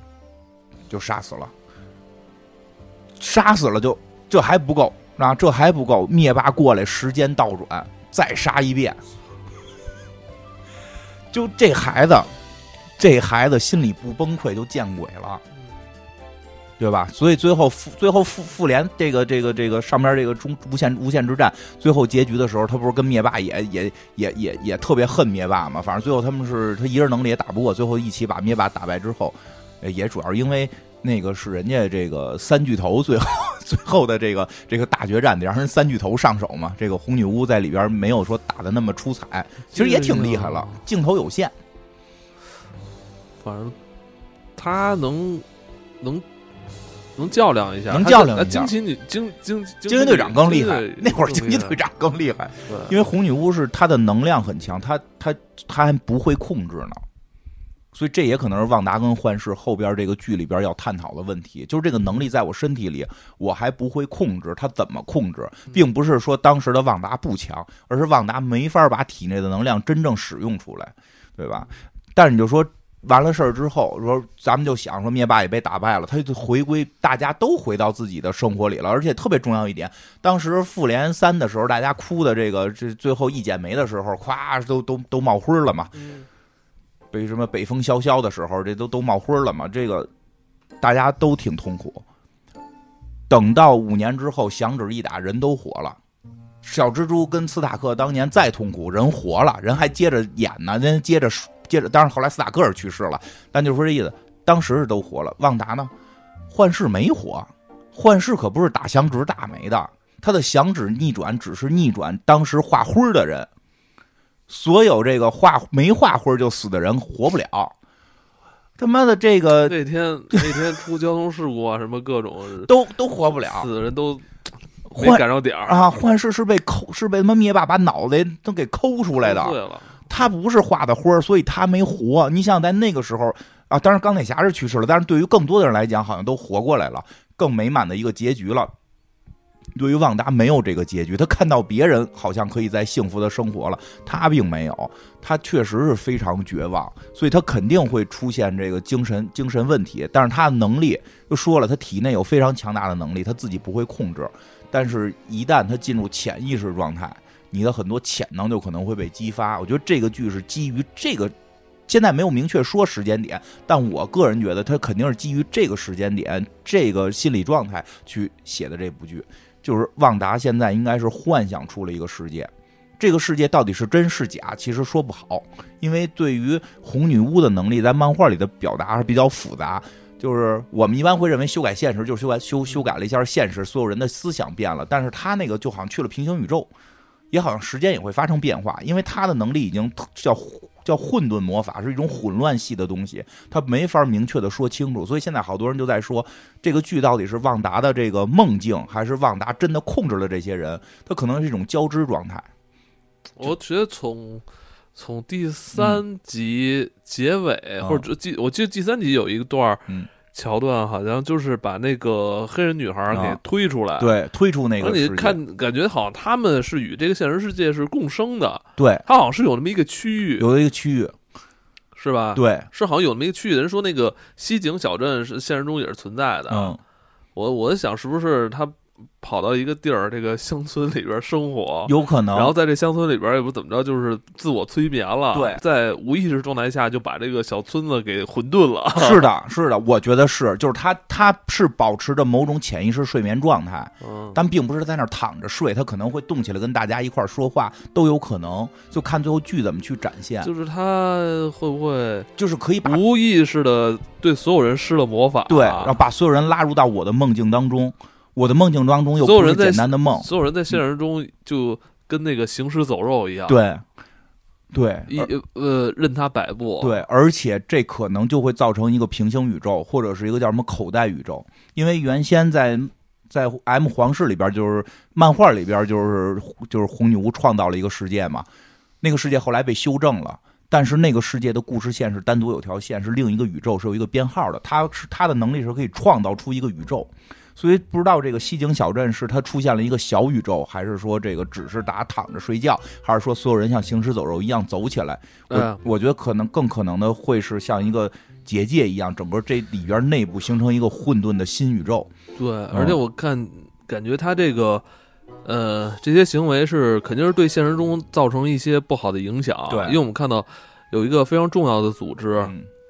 就杀死了，杀死了就这还不够。啊，这还不够！灭霸过来，时间倒转，再杀一遍。就这孩子，这孩子心里不崩溃就见鬼了，对吧？所以最后复最后复复联这个这个这个上边这个中无限无限之战最后结局的时候，他不是跟灭霸也也也也也特别恨灭霸嘛？反正最后他们是他一人能力也打不过，最后一起把灭霸打败之后，也主要是因为。那个是人家这个三巨头最后 最后的这个这个大决战得让人三巨头上手嘛。这个红女巫在里边没有说打的那么出彩，其实也挺厉害了，镜头有限。反正他能能能较量一下，能较量一下。惊奇女惊惊惊奇队长更厉害，那会儿惊奇队长更厉害，因为红女巫是她的能量很强，她她她还不会控制呢。所以这也可能是旺达跟幻视后边这个剧里边要探讨的问题，就是这个能力在我身体里，我还不会控制，它怎么控制，并不是说当时的旺达不强，而是旺达没法把体内的能量真正使用出来，对吧？但是你就说完了事儿之后，说咱们就想说灭霸也被打败了，他就回归，大家都回到自己的生活里了，而且特别重要一点，当时复联三的时候，大家哭的这个这最后一剪梅的时候，咵都都都冒灰了嘛。被什么北风萧萧的时候，这都都冒灰了嘛？这个大家都挺痛苦。等到五年之后，响指一打，人都活了。小蜘蛛跟斯塔克当年再痛苦，人活了，人还接着演呢，人接着接着。当然后来斯塔克尔去世了，但就说这意思，当时是都活了。旺达呢？幻视没活，幻视可不是打响指打没的，他的响指逆转只是逆转当时画灰的人。所有这个画没画灰就死的人活不了，他妈的这个那天那天出交通事故啊，什么各种 都都活不了，死的人都没赶上点儿啊！幻视是被抠，是被他妈灭霸把脑袋都给抠出来的。他不是画的灰，所以他没活。你想在那个时候啊，当然钢铁侠是去世了，但是对于更多的人来讲，好像都活过来了，更美满的一个结局了。对于旺达没有这个结局，他看到别人好像可以在幸福的生活了，他并没有，他确实是非常绝望，所以他肯定会出现这个精神精神问题。但是他的能力又说了，他体内有非常强大的能力，他自己不会控制。但是，一旦他进入潜意识状态，你的很多潜能就可能会被激发。我觉得这个剧是基于这个，现在没有明确说时间点，但我个人觉得他肯定是基于这个时间点、这个心理状态去写的这部剧。就是旺达现在应该是幻想出了一个世界，这个世界到底是真是假，其实说不好，因为对于红女巫的能力，在漫画里的表达是比较复杂。就是我们一般会认为修改现实就是修改修修改了一下现实，所有人的思想变了，但是他那个就好像去了平行宇宙，也好像时间也会发生变化，因为他的能力已经叫。叫混沌魔法是一种混乱系的东西，它没法明确的说清楚，所以现在好多人就在说，这个剧到底是旺达的这个梦境，还是旺达真的控制了这些人？它可能是一种交织状态。我觉得从从第三集结尾，或者记，我记得第三集有一个段儿。桥段好像就是把那个黑人女孩给推出来，对，推出那个。你看，感觉好像他们是与这个现实世界是共生的，对，他好像是有那么一个区域，有一个区域，是吧？对，是好像有那么一个区域。人说那个西井小镇是现实中也是存在的。嗯，我我在想是不是他。跑到一个地儿，这个乡村里边生活，有可能。然后在这乡村里边，也不怎么着，就是自我催眠了。对，在无意识状态下就把这个小村子给混沌了。是的，是的，我觉得是，就是他他是保持着某种潜意识睡眠状态，但并不是在那儿躺着睡，他可能会动起来跟大家一块儿说话，都有可能。就看最后剧怎么去展现。就是他会不会，就是可以把无意识的对所有人施了魔法，对，然后把所有人拉入到我的梦境当中。我的梦境当中又不是简单的梦，所有人在现实中就跟那个行尸走肉一样。对，对，一呃任他摆布。对，而且这可能就会造成一个平行宇宙，或者是一个叫什么口袋宇宙。因为原先在在 M 皇室里边，就是漫画里边，就是就是红女巫创造了一个世界嘛。那个世界后来被修正了，但是那个世界的故事线是单独有条线，是另一个宇宙，是有一个编号的。他是他的能力是可以创造出一个宇宙。所以不知道这个西井小镇是它出现了一个小宇宙，还是说这个只是大家躺着睡觉，还是说所有人像行尸走肉一样走起来？我我觉得可能更可能的会是像一个结界一样，整个这里边内部形成一个混沌的新宇宙。对，而且我看感觉他这个呃这些行为是肯定是对现实中造成一些不好的影响。对，因为我们看到有一个非常重要的组织，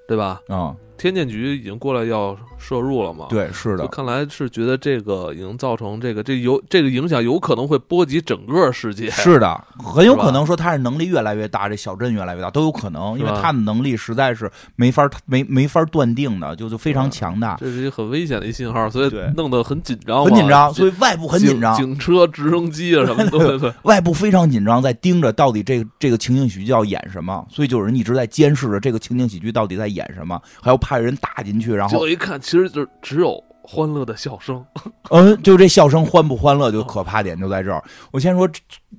对吧？啊。天剑局已经过来要摄入了嘛？对，是的。看来是觉得这个已经造成这个这有这个影响，有可能会波及整个世界。是的，很有可能说他是能力越来越大，这小镇越来越大都有可能，因为他的能力实在是没法没没法断定的，就就非常强大。这是一个很危险的一信号，所以弄得很紧张，很紧张。所以外部很紧张，警车、直升机啊什么的，外部非常紧张，在盯着到底这个这个情景喜剧要演什么，所以就有人一直在监视着这个情景喜剧到底在演什么，还要派人打进去。然后我一看，其实就只有欢乐的笑声。嗯，就这笑声欢不欢乐，就可怕点就在这儿。我先说，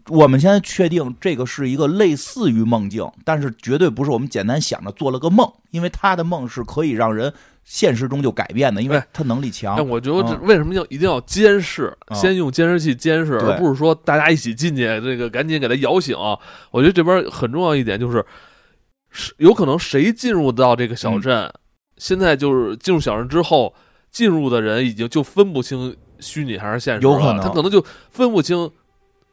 我们现在确定这个是一个类似于梦境，但是绝对不是我们简单想着做了个梦，因为他的梦是可以让人现实中就改变的，因为他能力强。我觉得为什么要一定要监视？先用监视器监视，而不是说大家一起进去，这个赶紧给他摇醒。我觉得这边很重要一点就是，是有可能谁进入到这个小镇。现在就是进入小镇之后，进入的人已经就分不清虚拟还是现实了。有可能他可能就分不清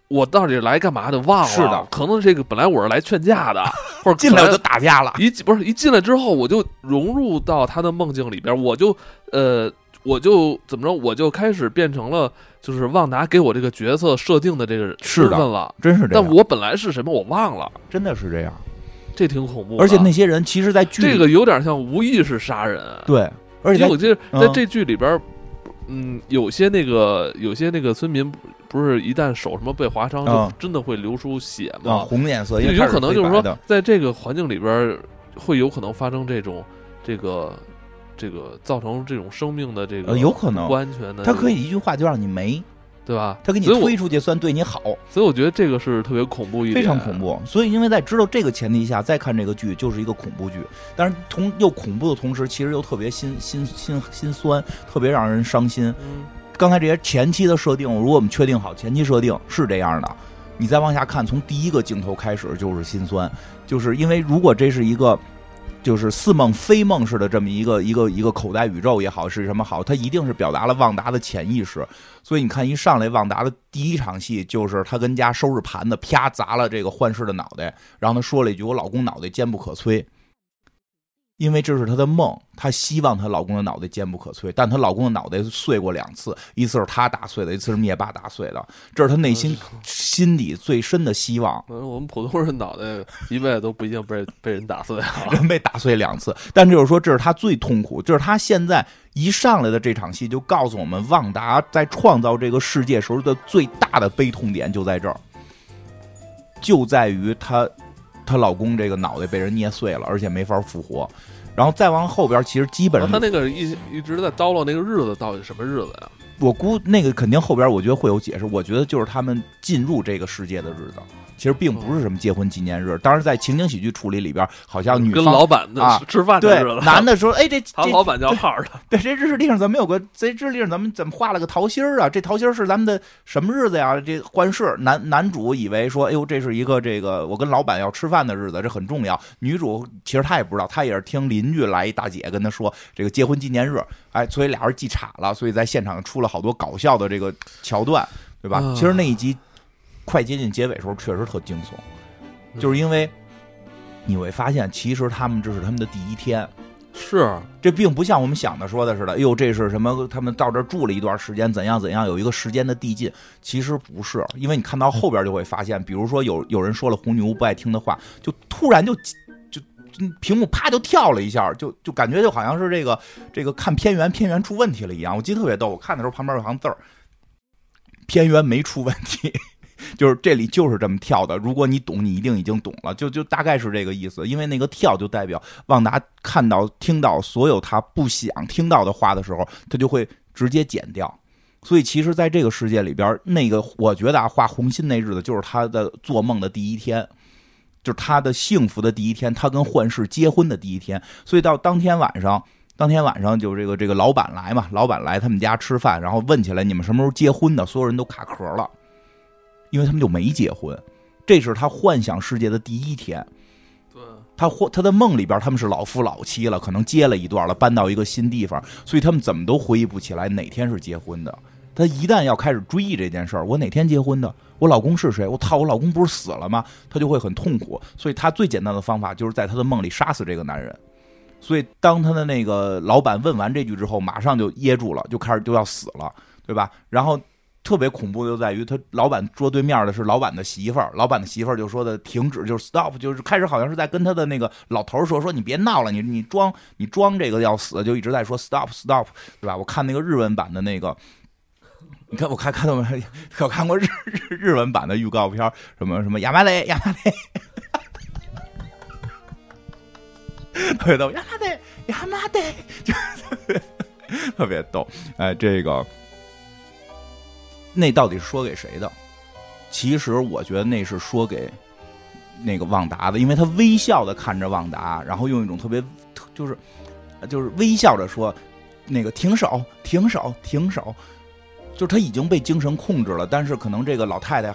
我到底来干嘛的，忘了。是的，可能这个本来我是来劝架的，或者进来就打架了。一不是一进来之后，我就融入到他的梦境里边，我就呃，我就怎么着，我就开始变成了就是旺达给我这个角色设定的这个身份了。真是这样。但我本来是什么，我忘了。真的是这样。这挺恐怖，而且那些人其实，在剧这个有点像无意识杀人。对，而且我记得在这剧里边，嗯，有些那个有些那个村民，不是一旦手什么被划伤，就真的会流出血吗？红颜色，有可能就是说，在这个环境里边，会有可能发生这种这个这个造成这种生命的这个有可能不安全的。他可以一句话就让你没。对吧？他给你推出去算对你好，所以我觉得这个是特别恐怖一点，非常恐怖。所以因为在知道这个前提下再看这个剧，就是一个恐怖剧。但是同又恐怖的同时，其实又特别心心心心酸，特别让人伤心。刚才这些前期的设定，如果我们确定好前期设定是这样的，你再往下看，从第一个镜头开始就是心酸，就是因为如果这是一个。就是似梦非梦似的这么一个一个一个口袋宇宙也好是什么好，它一定是表达了旺达的潜意识。所以你看，一上来旺达的第一场戏就是他跟家收拾盘子，啪砸了这个幻视的脑袋，然后他说了一句：“我老公脑袋坚不可摧。”因为这是她的梦，她希望她老公的脑袋坚不可摧，但她老公的脑袋碎过两次，一次是她打碎的，一次是灭霸打碎的，这是她内心心底最深的希望。我们普通人脑袋一辈子都不一定被被人打碎，人被打碎两次，但就是说这是她最痛苦，就是她现在一上来的这场戏就告诉我们，旺达在创造这个世界时候的最大的悲痛点就在这儿，就在于她她老公这个脑袋被人捏碎了，而且没法复活。然后再往后边，其实基本上他那个一一直在叨唠那个日子到底什么日子呀？我估那个肯定后边我觉得会有解释。我觉得就是他们进入这个世界的日子。其实并不是什么结婚纪念日，当时在情景喜剧处理里边，好像女跟老板啊吃饭对男的说：“哎，这他老板叫号的，对这日历上怎么有个这日历上怎么怎么画了个桃心儿啊？这桃心儿是咱们的什么日子呀？这换事男男主以为说：哎呦，这是一个这个我跟老板要吃饭的日子，这很重要。女主其实她也不知道，她也是听邻居来一大姐跟她说这个结婚纪念日，哎，所以俩人记岔了，所以在现场出了好多搞笑的这个桥段，对吧？其实那一集快接近结尾时候，确实特惊悚。就是因为你会发现，其实他们这是他们的第一天，是这并不像我们想的说的似的。哎呦，这是什么？他们到这住了一段时间，怎样怎样，有一个时间的递进。其实不是，因为你看到后边就会发现，比如说有有人说了红女巫不爱听的话，就突然就就屏幕啪就跳了一下，就就感觉就好像是这个这个看片源片源出问题了一样。我记得特别逗，我看的时候旁边有行字儿，片源没出问题。就是这里就是这么跳的，如果你懂，你一定已经懂了，就就大概是这个意思。因为那个跳就代表旺达看到、听到所有他不想听到的话的时候，他就会直接剪掉。所以其实，在这个世界里边，那个我觉得啊，画红心那日子就是他的做梦的第一天，就是他的幸福的第一天，他跟幻视结婚的第一天。所以到当天晚上，当天晚上就这个这个老板来嘛，老板来他们家吃饭，然后问起来你们什么时候结婚的，所有人都卡壳了，因为他们就没结婚。这是他幻想世界的第一天。他或他的梦里边，他们是老夫老妻了，可能接了一段了，搬到一个新地方，所以他们怎么都回忆不起来哪天是结婚的。他一旦要开始追忆这件事儿，我哪天结婚的？我老公是谁？我操，我老公不是死了吗？他就会很痛苦。所以他最简单的方法就是在他的梦里杀死这个男人。所以当他的那个老板问完这句之后，马上就噎住了，就开始就要死了，对吧？然后。特别恐怖就在于，他老板桌对面的是老板的媳妇儿，老板的媳妇儿就说的停止，就是 stop，就是开始好像是在跟他的那个老头说说你别闹了，你你装你装这个要死，就一直在说 stop stop，对吧？我看那个日文版的那个，你看我看看到没？我看过日日日文版的预告片，什么什么亚麻雷亚麻雷，特别逗亚麻雷亚麻雷，就特别逗，哎，这个。那到底是说给谁的？其实我觉得那是说给那个旺达的，因为他微笑的看着旺达，然后用一种特别就是就是微笑着说：“那个停手，停手，停手。”就是他已经被精神控制了，但是可能这个老太太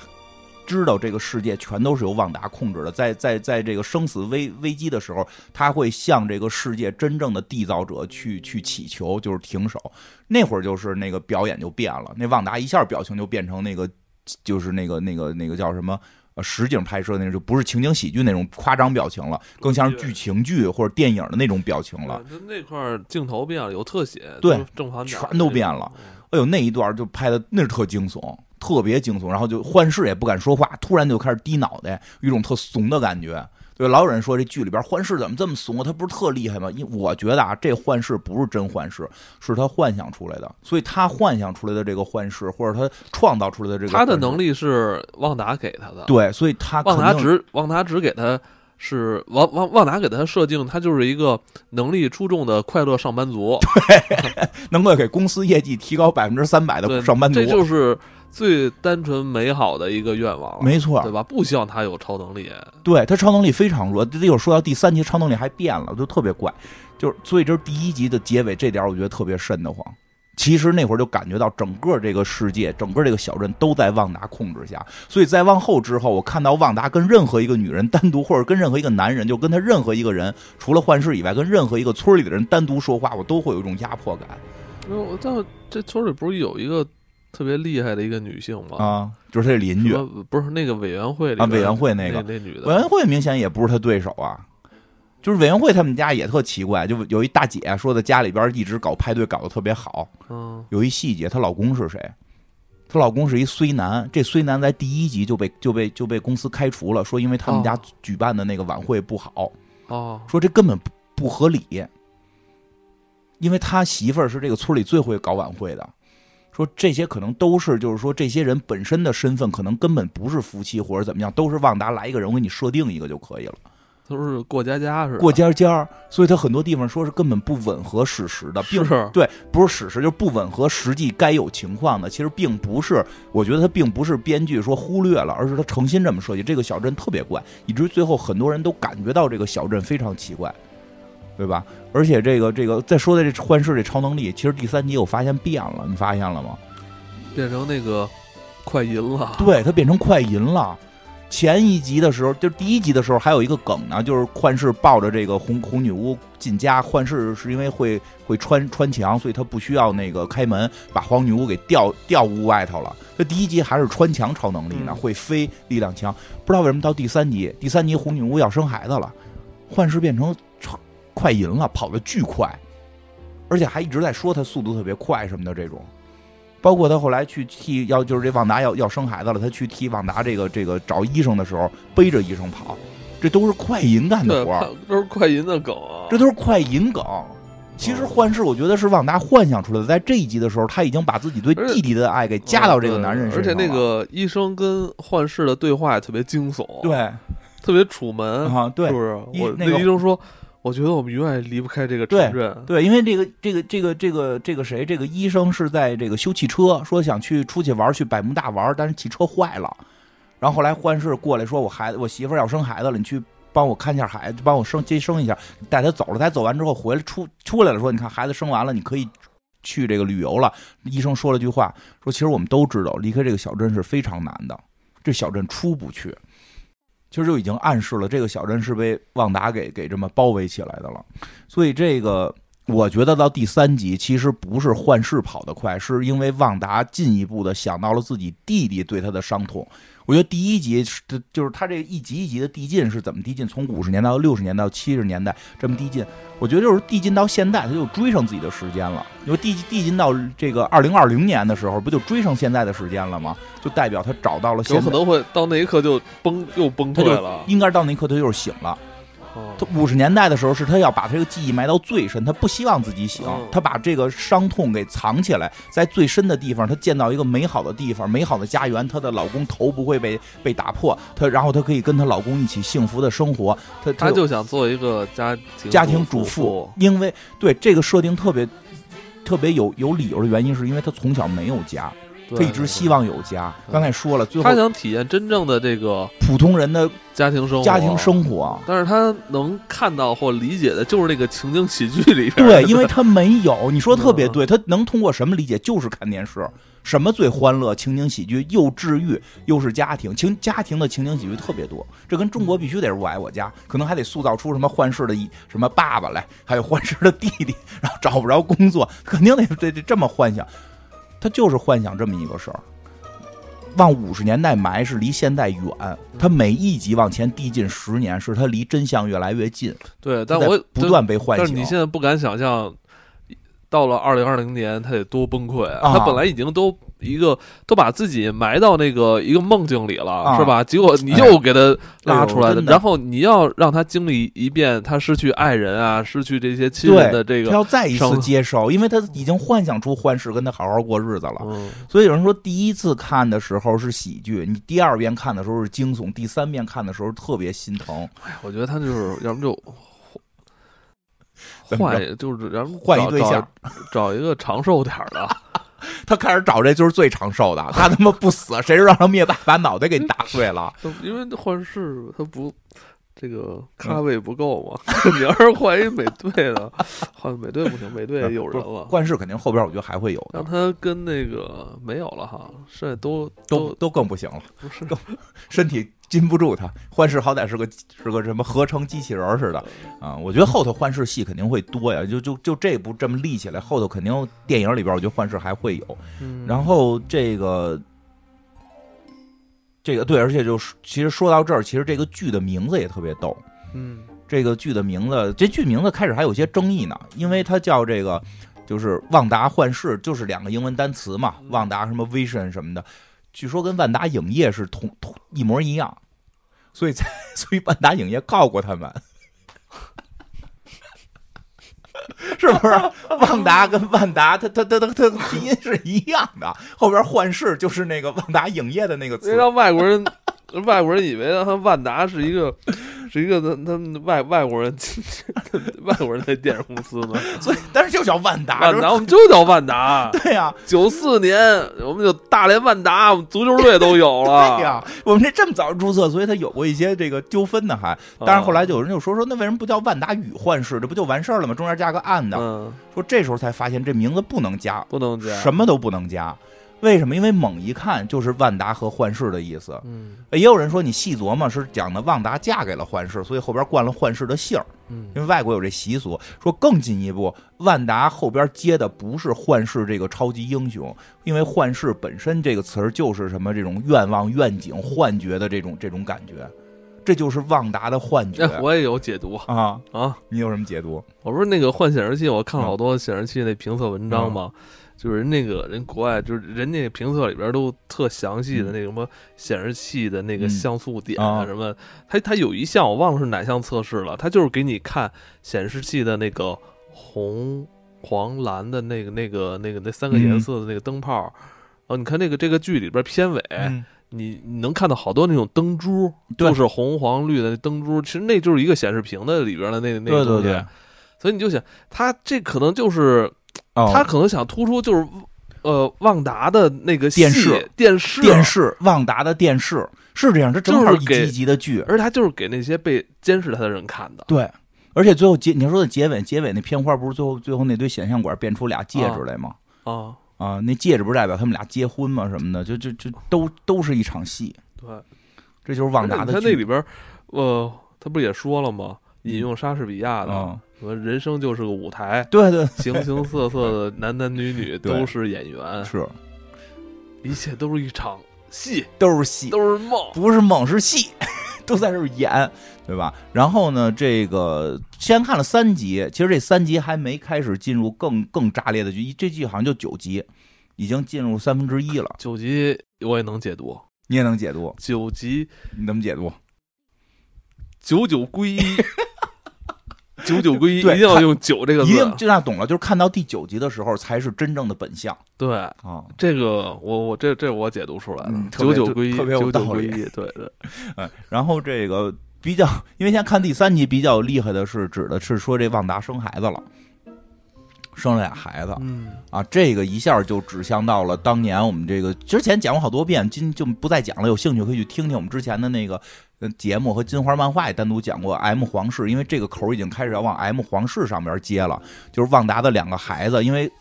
知道这个世界全都是由旺达控制的，在在在这个生死危危机的时候，他会向这个世界真正的缔造者去去祈求，就是停手。那会儿就是那个表演就变了，那旺达一下表情就变成那个，就是那个那个那个叫什么呃实景拍摄那种，就不是情景喜剧那种夸张表情了，更像是剧情剧或者电影的那种表情了。那块镜头变了，有特写，对，正反全都变了。哎呦，那一段就拍的那是特惊悚，特别惊悚。然后就幻视也不敢说话，突然就开始低脑袋，有一种特怂的感觉。对，老有人说这剧里边幻视怎么这么怂啊？他不是特厉害吗？因我觉得啊，这幻视不是真幻视，是他幻想出来的。所以他幻想出来的这个幻视，或者他创造出来的这个，他的能力是旺达给他的。对，所以他旺达只旺达只给他是旺旺旺达给他设定，他就是一个能力出众的快乐上班族，对，能够给公司业绩提高百分之三百的上班族，这就是。最单纯美好的一个愿望，没错，对吧？不希望他有超能力，对他超能力非常弱。这会儿说到第三集，超能力还变了，就特别怪。就是所以这是第一集的结尾，这点我觉得特别瘆得慌。其实那会儿就感觉到整个这个世界，整个这个小镇都在旺达控制下。所以在往后之后，我看到旺达跟任何一个女人单独，或者跟任何一个男人，就跟他任何一个人，除了幻视以外，跟任何一个村里的人单独说话，我都会有一种压迫感。我到这村里不是有一个。特别厉害的一个女性嘛啊，就是她邻居，不是那个委员会里啊，委员会那个那女的，委员会明显也不是她对手啊。就是委员会他们家也特奇怪，就有一大姐说的家里边一直搞派对搞得特别好。嗯，有一细节，她老公是谁？她老公是一衰男，这衰男在第一集就被就被就被公司开除了，说因为他们家举办的那个晚会不好。哦，说这根本不不合理，因为他媳妇儿是这个村里最会搞晚会的。说这些可能都是，就是说这些人本身的身份可能根本不是夫妻或者怎么样，都是旺达来一个人，我给你设定一个就可以了，都是过家家是过家家，所以他很多地方说是根本不吻合史实的，并是对，不是史实，就是不吻合实际该有情况的。其实并不是，我觉得他并不是编剧说忽略了，而是他诚心这么设计。这个小镇特别怪，以至于最后很多人都感觉到这个小镇非常奇怪。对吧？而且这个这个再说的这幻视这超能力，其实第三集我发现变了，你发现了吗？变成那个快银了。对，它变成快银了。前一集的时候，就第一集的时候还有一个梗呢，就是幻视抱着这个红红女巫进家。幻视是因为会会穿穿墙，所以他不需要那个开门，把黄女巫给吊吊屋外头了。这第一集还是穿墙超能力呢，会飞，力量强。不知道为什么到第三集，第三集红女巫要生孩子了，幻视变成。快银了，跑得巨快，而且还一直在说他速度特别快什么的这种，包括他后来去替要就是这旺达要要生孩子了，他去替旺达这个这个找医生的时候背着医生跑，这都是快银干的活都是快银的梗，这都是快银梗。其实幻视我觉得是旺达幻想出来的，在这一集的时候他已经把自己对弟弟的爱给加到这个男人身上，而且那个医生跟幻视的对话也特别惊悚，对，特别楚门啊，对，是不是？我那个医生说。我觉得我们永远离不开这个城镇。对，因为这个这个这个这个这个谁，这个医生是在这个修汽车，说想去出去玩，去百慕大玩，但是汽车坏了。然后后来幻视过来说：“我孩子，我媳妇要生孩子了，你去帮我看一下孩子，帮我生接生一下，带他走了。他走完之后回来出出来了，说：你看孩子生完了，你可以去这个旅游了。医生说了句话，说其实我们都知道，离开这个小镇是非常难的，这小镇出不去。其实就已经暗示了，这个小镇是被旺达给给这么包围起来的了。所以这个。”我觉得到第三集，其实不是幻视跑得快，是因为旺达进一步的想到了自己弟弟对他的伤痛。我觉得第一集是，就是他这一集一集的递进是怎么递进？从五十年代到六十年代到七十年代这么递进，我觉得就是递进到现在，他就追上自己的时间了。因为递递进到这个二零二零年的时候，不就追上现在的时间了吗？就代表他找到了。有可能会到那一刻就崩，又崩溃了。应该到那一刻他就是醒了。他五十年代的时候，是他要把这个记忆埋到最深，他不希望自己醒，他把这个伤痛给藏起来，在最深的地方，他建造一个美好的地方，美好的家园，她的老公头不会被被打破，她然后她可以跟她老公一起幸福的生活，她她就想做一个家庭家庭主妇，因为对这个设定特别特别有有理由的原因，是因为她从小没有家。他一直希望有家。刚才说了，最后他想体验真正的这个普通人的家庭生活。家庭生活，但是他能看到或理解的就是那个情景喜剧里边。对，因为他没有。你说特别对，他能通过什么理解？就是看电视。什么最欢乐？情景喜剧又治愈，又是家庭情家庭的情景喜剧特别多。这跟中国必须得是我爱我家，可能还得塑造出什么幻视的什么爸爸来，还有幻视的弟弟，然后找不着工作，肯定得得得这么幻想。他就是幻想这么一个事儿，往五十年代埋是离现在远，他每一集往前递进十年，是他离真相越来越近。对，但我不断被唤醒。但是你现在不敢想象，到了二零二零年，他得多崩溃啊！他本来已经都。一个都把自己埋到那个一个梦境里了，是吧？结果你又给他拉出来的，然后你要让他经历一遍他失去爱人啊，失去这些亲人的这个，他要再一次接受，因为他已经幻想出幻视跟他好好过日子了。所以有人说，第一次看的时候是喜剧，你第二遍看的时候是惊悚，第三遍看的时候特别心疼。我觉得他就是要不就换，就是然后换一对象，找一个长寿点的。他开始找这就是最长寿的，他他妈不死，谁知道让他灭霸把脑袋给打碎了？因为幻视他不这个咖位不够嘛。你要是换一美队的，换美队不行，美队也有人了。幻视肯定后边我觉得还会有的。让他跟那个没有了哈，剩下都都都更不行了，不是身体。禁不住他，幻视好歹是个是个什么合成机器人似的啊！我觉得后头幻视戏肯定会多呀，就就就这部这么立起来，后头肯定电影里边，我觉得幻视还会有。然后这个这个对，而且就是其实说到这儿，其实这个剧的名字也特别逗。嗯，这个剧的名字，这剧名字开始还有些争议呢，因为它叫这个就是旺达幻视，就是两个英文单词嘛，旺达什么 Vision 什么的。据说跟万达影业是同同一模一样，所以才 所以万达影业告过他们，是不是？万达跟万达，他他他他他拼音是一样的，后边幻视就是那个万达影业的那个词，让外国人外国人以为他万达是一个。是一个他他们外外国人，外国人的电影公司嘛，所以但是就叫万达，万达我们就叫万达，对呀，九四年我们就大连万达，足球队都有了，对呀，我们这这么早注册，所以他有过一些这个纠纷呢，还，但是后来就有人就说说，那为什么不叫万达宇幻视，这不就完事儿了吗？中间加个暗的，说这时候才发现这名字不能加，不能加，什么都不能加。为什么？因为猛一看就是万达和幻视的意思。嗯，也有人说你细琢磨是讲的旺达嫁给了幻视，所以后边冠了幻视的姓嗯，因为外国有这习俗。说更进一步，万达后边接的不是幻视这个超级英雄，因为幻视本身这个词儿就是什么这种愿望、愿景、幻觉的这种这种感觉，这就是旺达的幻觉。我也有解读啊啊！你有什么解读？我不是那个换显示器，我看好多显示器那评测文章嘛。就是那个人国外，就是人家评测里边都特详细的那什么显示器的那个像素点啊什么，它它有一项我忘了是哪项测试了，它就是给你看显示器的那个红、黄、蓝的那个那个那个那三个颜色的那个灯泡，哦，你看那个这个剧里边片尾你你能看到好多那种灯珠，对。就是红黄绿的那灯珠，其实那就是一个显示屏的里边的那那个东西。对。对对，所以你就想，它这可能就是哦他可能想突出就是呃旺达的那个电视电视电，视旺达的电视是这样，这正好一集一集的剧，而他就是给那些被监视他的人看的。对。而且最后结，你说的结尾，结尾那片花不是最后最后那堆显像管变出俩戒指来吗？啊，啊，那戒指不是代表他们俩结婚吗？什么的，就就就都都是一场戏，对，这就是旺达的他。那里边，呃，他不也说了吗？引用莎士比亚的，嗯，说人生就是个舞台，对对形形色色的男男女女都是演员，是，一切都是一场戏，都是戏，都是梦。不是梦是戏，都在这儿演，对吧？然后呢，这个先看了三集，其实这三集还没开始进入更更炸裂的剧，这剧好像就九集，已经进入三分之一了。九集我也能解读，你也能解读？九集你怎么解读？九九归一，九九归一，一定要用九这个字一定字。就那懂了，就是看到第九集的时候才是真正的本相对，啊。这个我我这这我解读出来的嗯，特别九九归一，特别有道理，对对，哎，然后这个比较，因为现在看第三集比较厉害的是，指的是说这旺达生孩子了，生了俩孩子嗯，啊，这个一下就指向到了当年我们这个之前讲过好多遍，今就不再讲了。有兴趣可以去听听我们之前的那个节目和金花漫画也单独讲过 M 皇室，因为这个口儿已经开始要往 M 皇室上边接了，就是旺达的两个孩子，因为。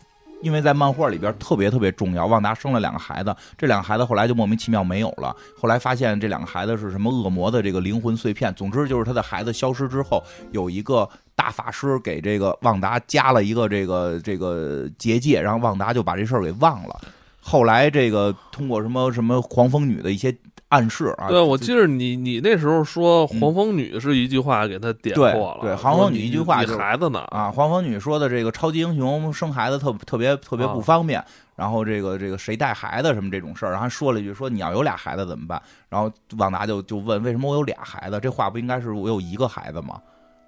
因为在漫画里边特别特别重要，旺达生了两个孩子，这两个孩子后来就莫名其妙没有了。后来发现这两个孩子是什么恶魔的这个灵魂碎片。总之就是他的孩子消失之后，有一个大法师给这个旺达加了一个这个这个结界，然后旺达就把这事儿给忘了。后来这个通过什么什么黄蜂女的一些暗示啊，对，我记得你你那时候说黄蜂女是一句话给他点对破了，对黄蜂女一句话你就是孩子呢啊，黄蜂女说的这个超级英雄生孩子特特别特别不方便，然后这个这个谁带孩子什么这种事儿，然后还说了一句说你要有俩孩子怎么办？然后旺达就就问为什么我有俩孩子？这话不应该是我有一个孩子吗？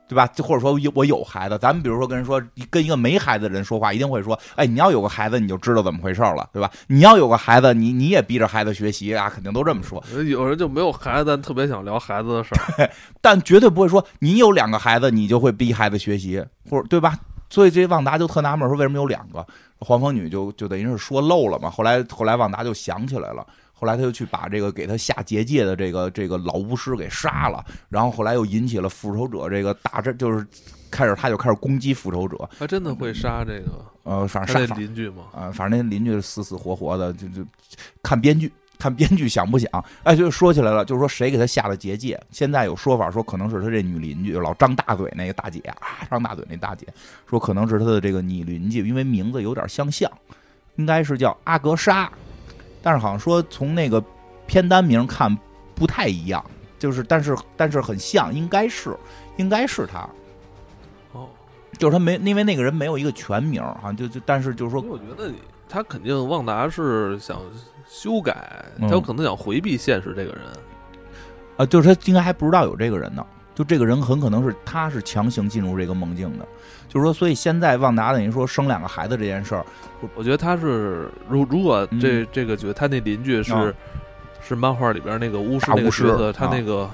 对吧？就或者说有我有孩子，咱们比如说跟人说跟一个没孩子的人说话，一定会说，哎，你要有个孩子，你就知道怎么回事了，对吧？你要有个孩子，你你也逼着孩子学习啊，肯定都这么说。有人就没有孩子，但特别想聊孩子的事儿。但绝对不会说你有两个孩子，你就会逼孩子学习，或者对吧？所以这旺达就特纳闷说为什么有两个？黄蜂女就就等于是说漏了嘛。后来后来旺达就想起来了，后来他就去把这个给他下结界的这个这个老巫师给杀了，然后后来又引起了复仇者这个大战，就是开始他就开始攻击复仇者，他真的会杀这个呃，反正杀邻居嘛？啊、反正那邻居死死活活的，就就看编剧。看编剧想不想？哎，就说起来了，就是说谁给他下的结界？现在有说法说可能是他这女邻居，老张大嘴那个大姐啊，张大嘴那大姐说可能是他的这个女邻居，因为名字有点相像，应该是叫阿格莎，但是好像说从那个片单名看不太一样，就是但是但是很像，应该是应该是他，哦，就是他没因为那个人没有一个全名啊，就就但是就是说我觉得他肯定旺达是想修改，嗯他有可能想回避现实这个人。啊，就是他应该还不知道有这个人呢。就这个人很可能是他是强行进入这个梦境的，就是说，所以现在旺达等于说生两个孩子这件事儿，我觉得他是，如如果这、这个角他那邻居是、啊是漫画里边那个巫师那个大巫师角色，他啊那个、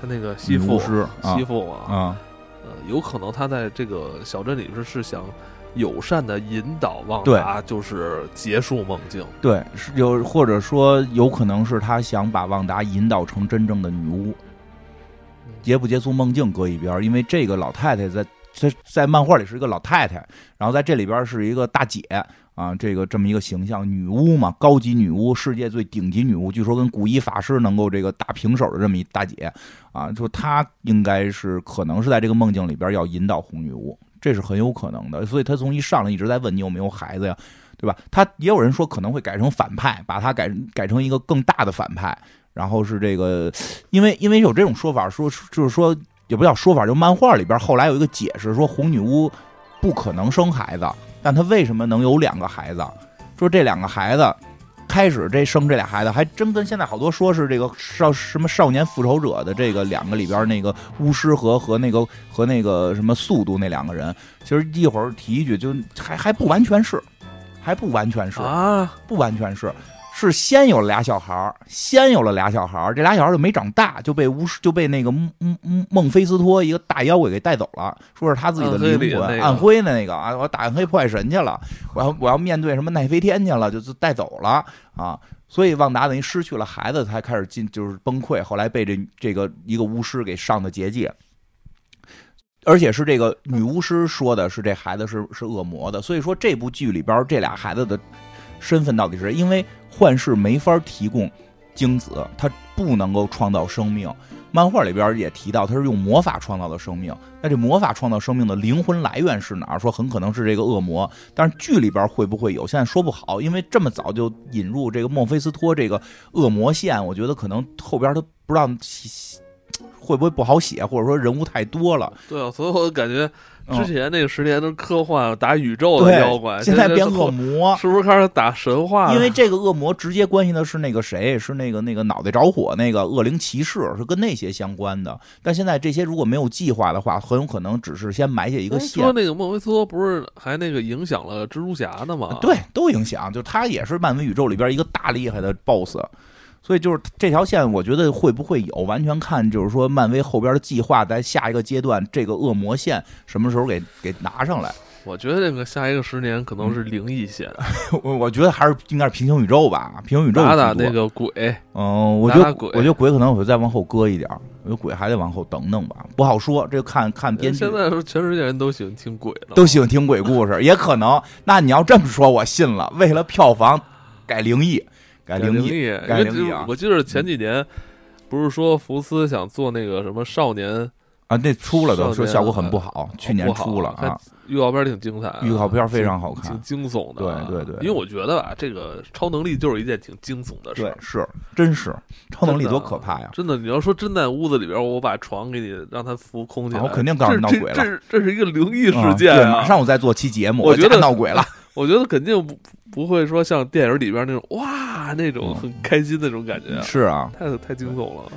他那个西妇女巫师啊媳妇啊，啊，呃，有可能他在这个小镇里是是想友善的引导旺对达，就是结束梦境。对，是有或者说有可能是他想把旺达引导成真正的女巫，结不结束梦境搁一边儿，因为这个老太太在在在漫画里是一个老太太，然后在这里边是一个大姐啊，这个这么一个形象，女巫嘛，高级女巫，世界最顶级女巫，据说跟古一法师能够这个打平手的这么一大姐啊，说她应该是可能是在这个梦境里边要引导红女巫，这是很有可能的，所以她从一上来一直在问你有没有孩子呀。对吧？他也有人说可能会改成反派，把他改改成一个更大的反派，然后是这个，因为因为有这种说法，说就是说也不叫说法，就漫画里边后来有一个解释，说红女巫不可能生孩子，但她为什么能有两个孩子？说这两个孩子开始这生这俩孩子，还真跟现在好多说是这个少什么少年复仇者的这个两个里边那个巫师和和那个和那个什么速度那两个人，其实一会儿提一句，就还还不完全是。还不完全是，啊，不完全是，是先有了俩小孩儿，先有了俩小孩儿，这俩小孩儿就没长大，就被巫师就被那个孟孟孟菲斯托一个大妖怪给带走了，说是他自己的灵魂，暗灰的那个啊，我打暗黑破坏神去了，我要我要面对什么奈飞天去了，就就带走了啊，所以旺达等于失去了孩子，才开始进就是崩溃，后来被这这个一个巫师给上的结界。而且是这个女巫师说的，是这孩子是是恶魔的，所以说这部剧里边这俩孩子的身份到底是因为幻视没法提供精子，它不能够创造生命。漫画里边也提到，它是用魔法创造的生命。那这魔法创造生命的灵魂来源是哪儿？说很可能是这个恶魔，但是剧里边会不会有？现在说不好，因为这么早就引入这个孟菲斯托这个恶魔线，我觉得可能后边他不知道。会不会不好写，或者说人物太多了？对啊，所以我感觉之前那个十年都是科幻打宇宙的妖怪，现在变恶魔，是不是开始打神话？因为这个恶魔直接关系的是那个谁，是那个那个脑袋着火那个恶灵骑士，是跟那些相关的。但现在这些如果没有计划的话，很有可能只是先埋下一个线。说那个莫维托不是还那个影响了蜘蛛侠的吗？对，都影响，就他也是漫威宇宙里边一个大厉害的 BOSS。所以就是这条线，我觉得会不会有，完全看就是说漫威后边的计划，在下一个阶段，这个恶魔线什么时候给给拿上来？我觉得这个下一个十年可能是灵异线，我我觉得还是应该是平行宇宙吧，平行宇宙打打那个鬼，嗯，我觉得我觉得鬼可能会再往后搁一点，我觉得鬼还得往后等等吧，不好说，这看看编剧。现在说全世界人都喜欢听鬼了，都喜欢听鬼故事，也可能。那你要这么说，我信了。为了票房改灵异。改灵异，改灵异啊！我记得前几年不是说福斯想做那个什么少年啊，那出了都说效果很不好，去年出了啊。预告片挺精彩，预告片非常好看，挺惊悚的。对对对，因为我觉得吧，这个超能力就是一件挺惊悚的事。对，是，真是超能力多可怕呀！真的，你要说真在屋子里边，我把床给你让它浮空起来，我肯定告诉你闹鬼了。这是这是一个灵异事件啊！马上我再做期节目，我觉得闹鬼了。我觉得肯定不不会说像电影里边那种哇那种很开心那种感觉，是啊，太太惊悚了。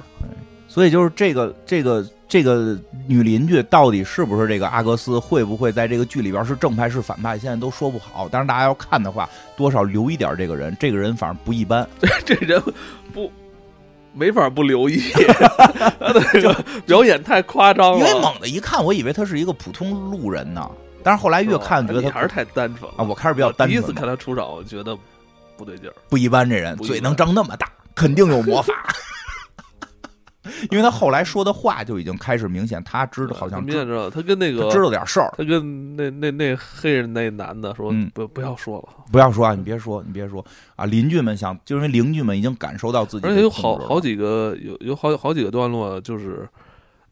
所以就是这个这个这个女邻居到底是不是这个阿格斯，会不会在这个剧里边是正派是反派，现在都说不好。但是大家要看的话，多少留一点这个人，这个人反正不一般。这人不没法不留意，他的这个表演太夸张了。因为猛的一看，我以为他是一个普通路人呢。但是后来越看觉得他还是太单纯啊！我开始比较单纯。第一次看他出场，我觉得不对劲儿，不一般。这人嘴能张那么大，肯定有魔法。因为他后来说的话就已经开始明显，他知道好像知道他跟那个知道点事儿。他跟那那那黑人那男的说：“不不要说了，不要说啊！你别说，你别说啊！”邻居们想，就因为邻居们已经感受到自己，而且有好好几个有有好好几个段落，就是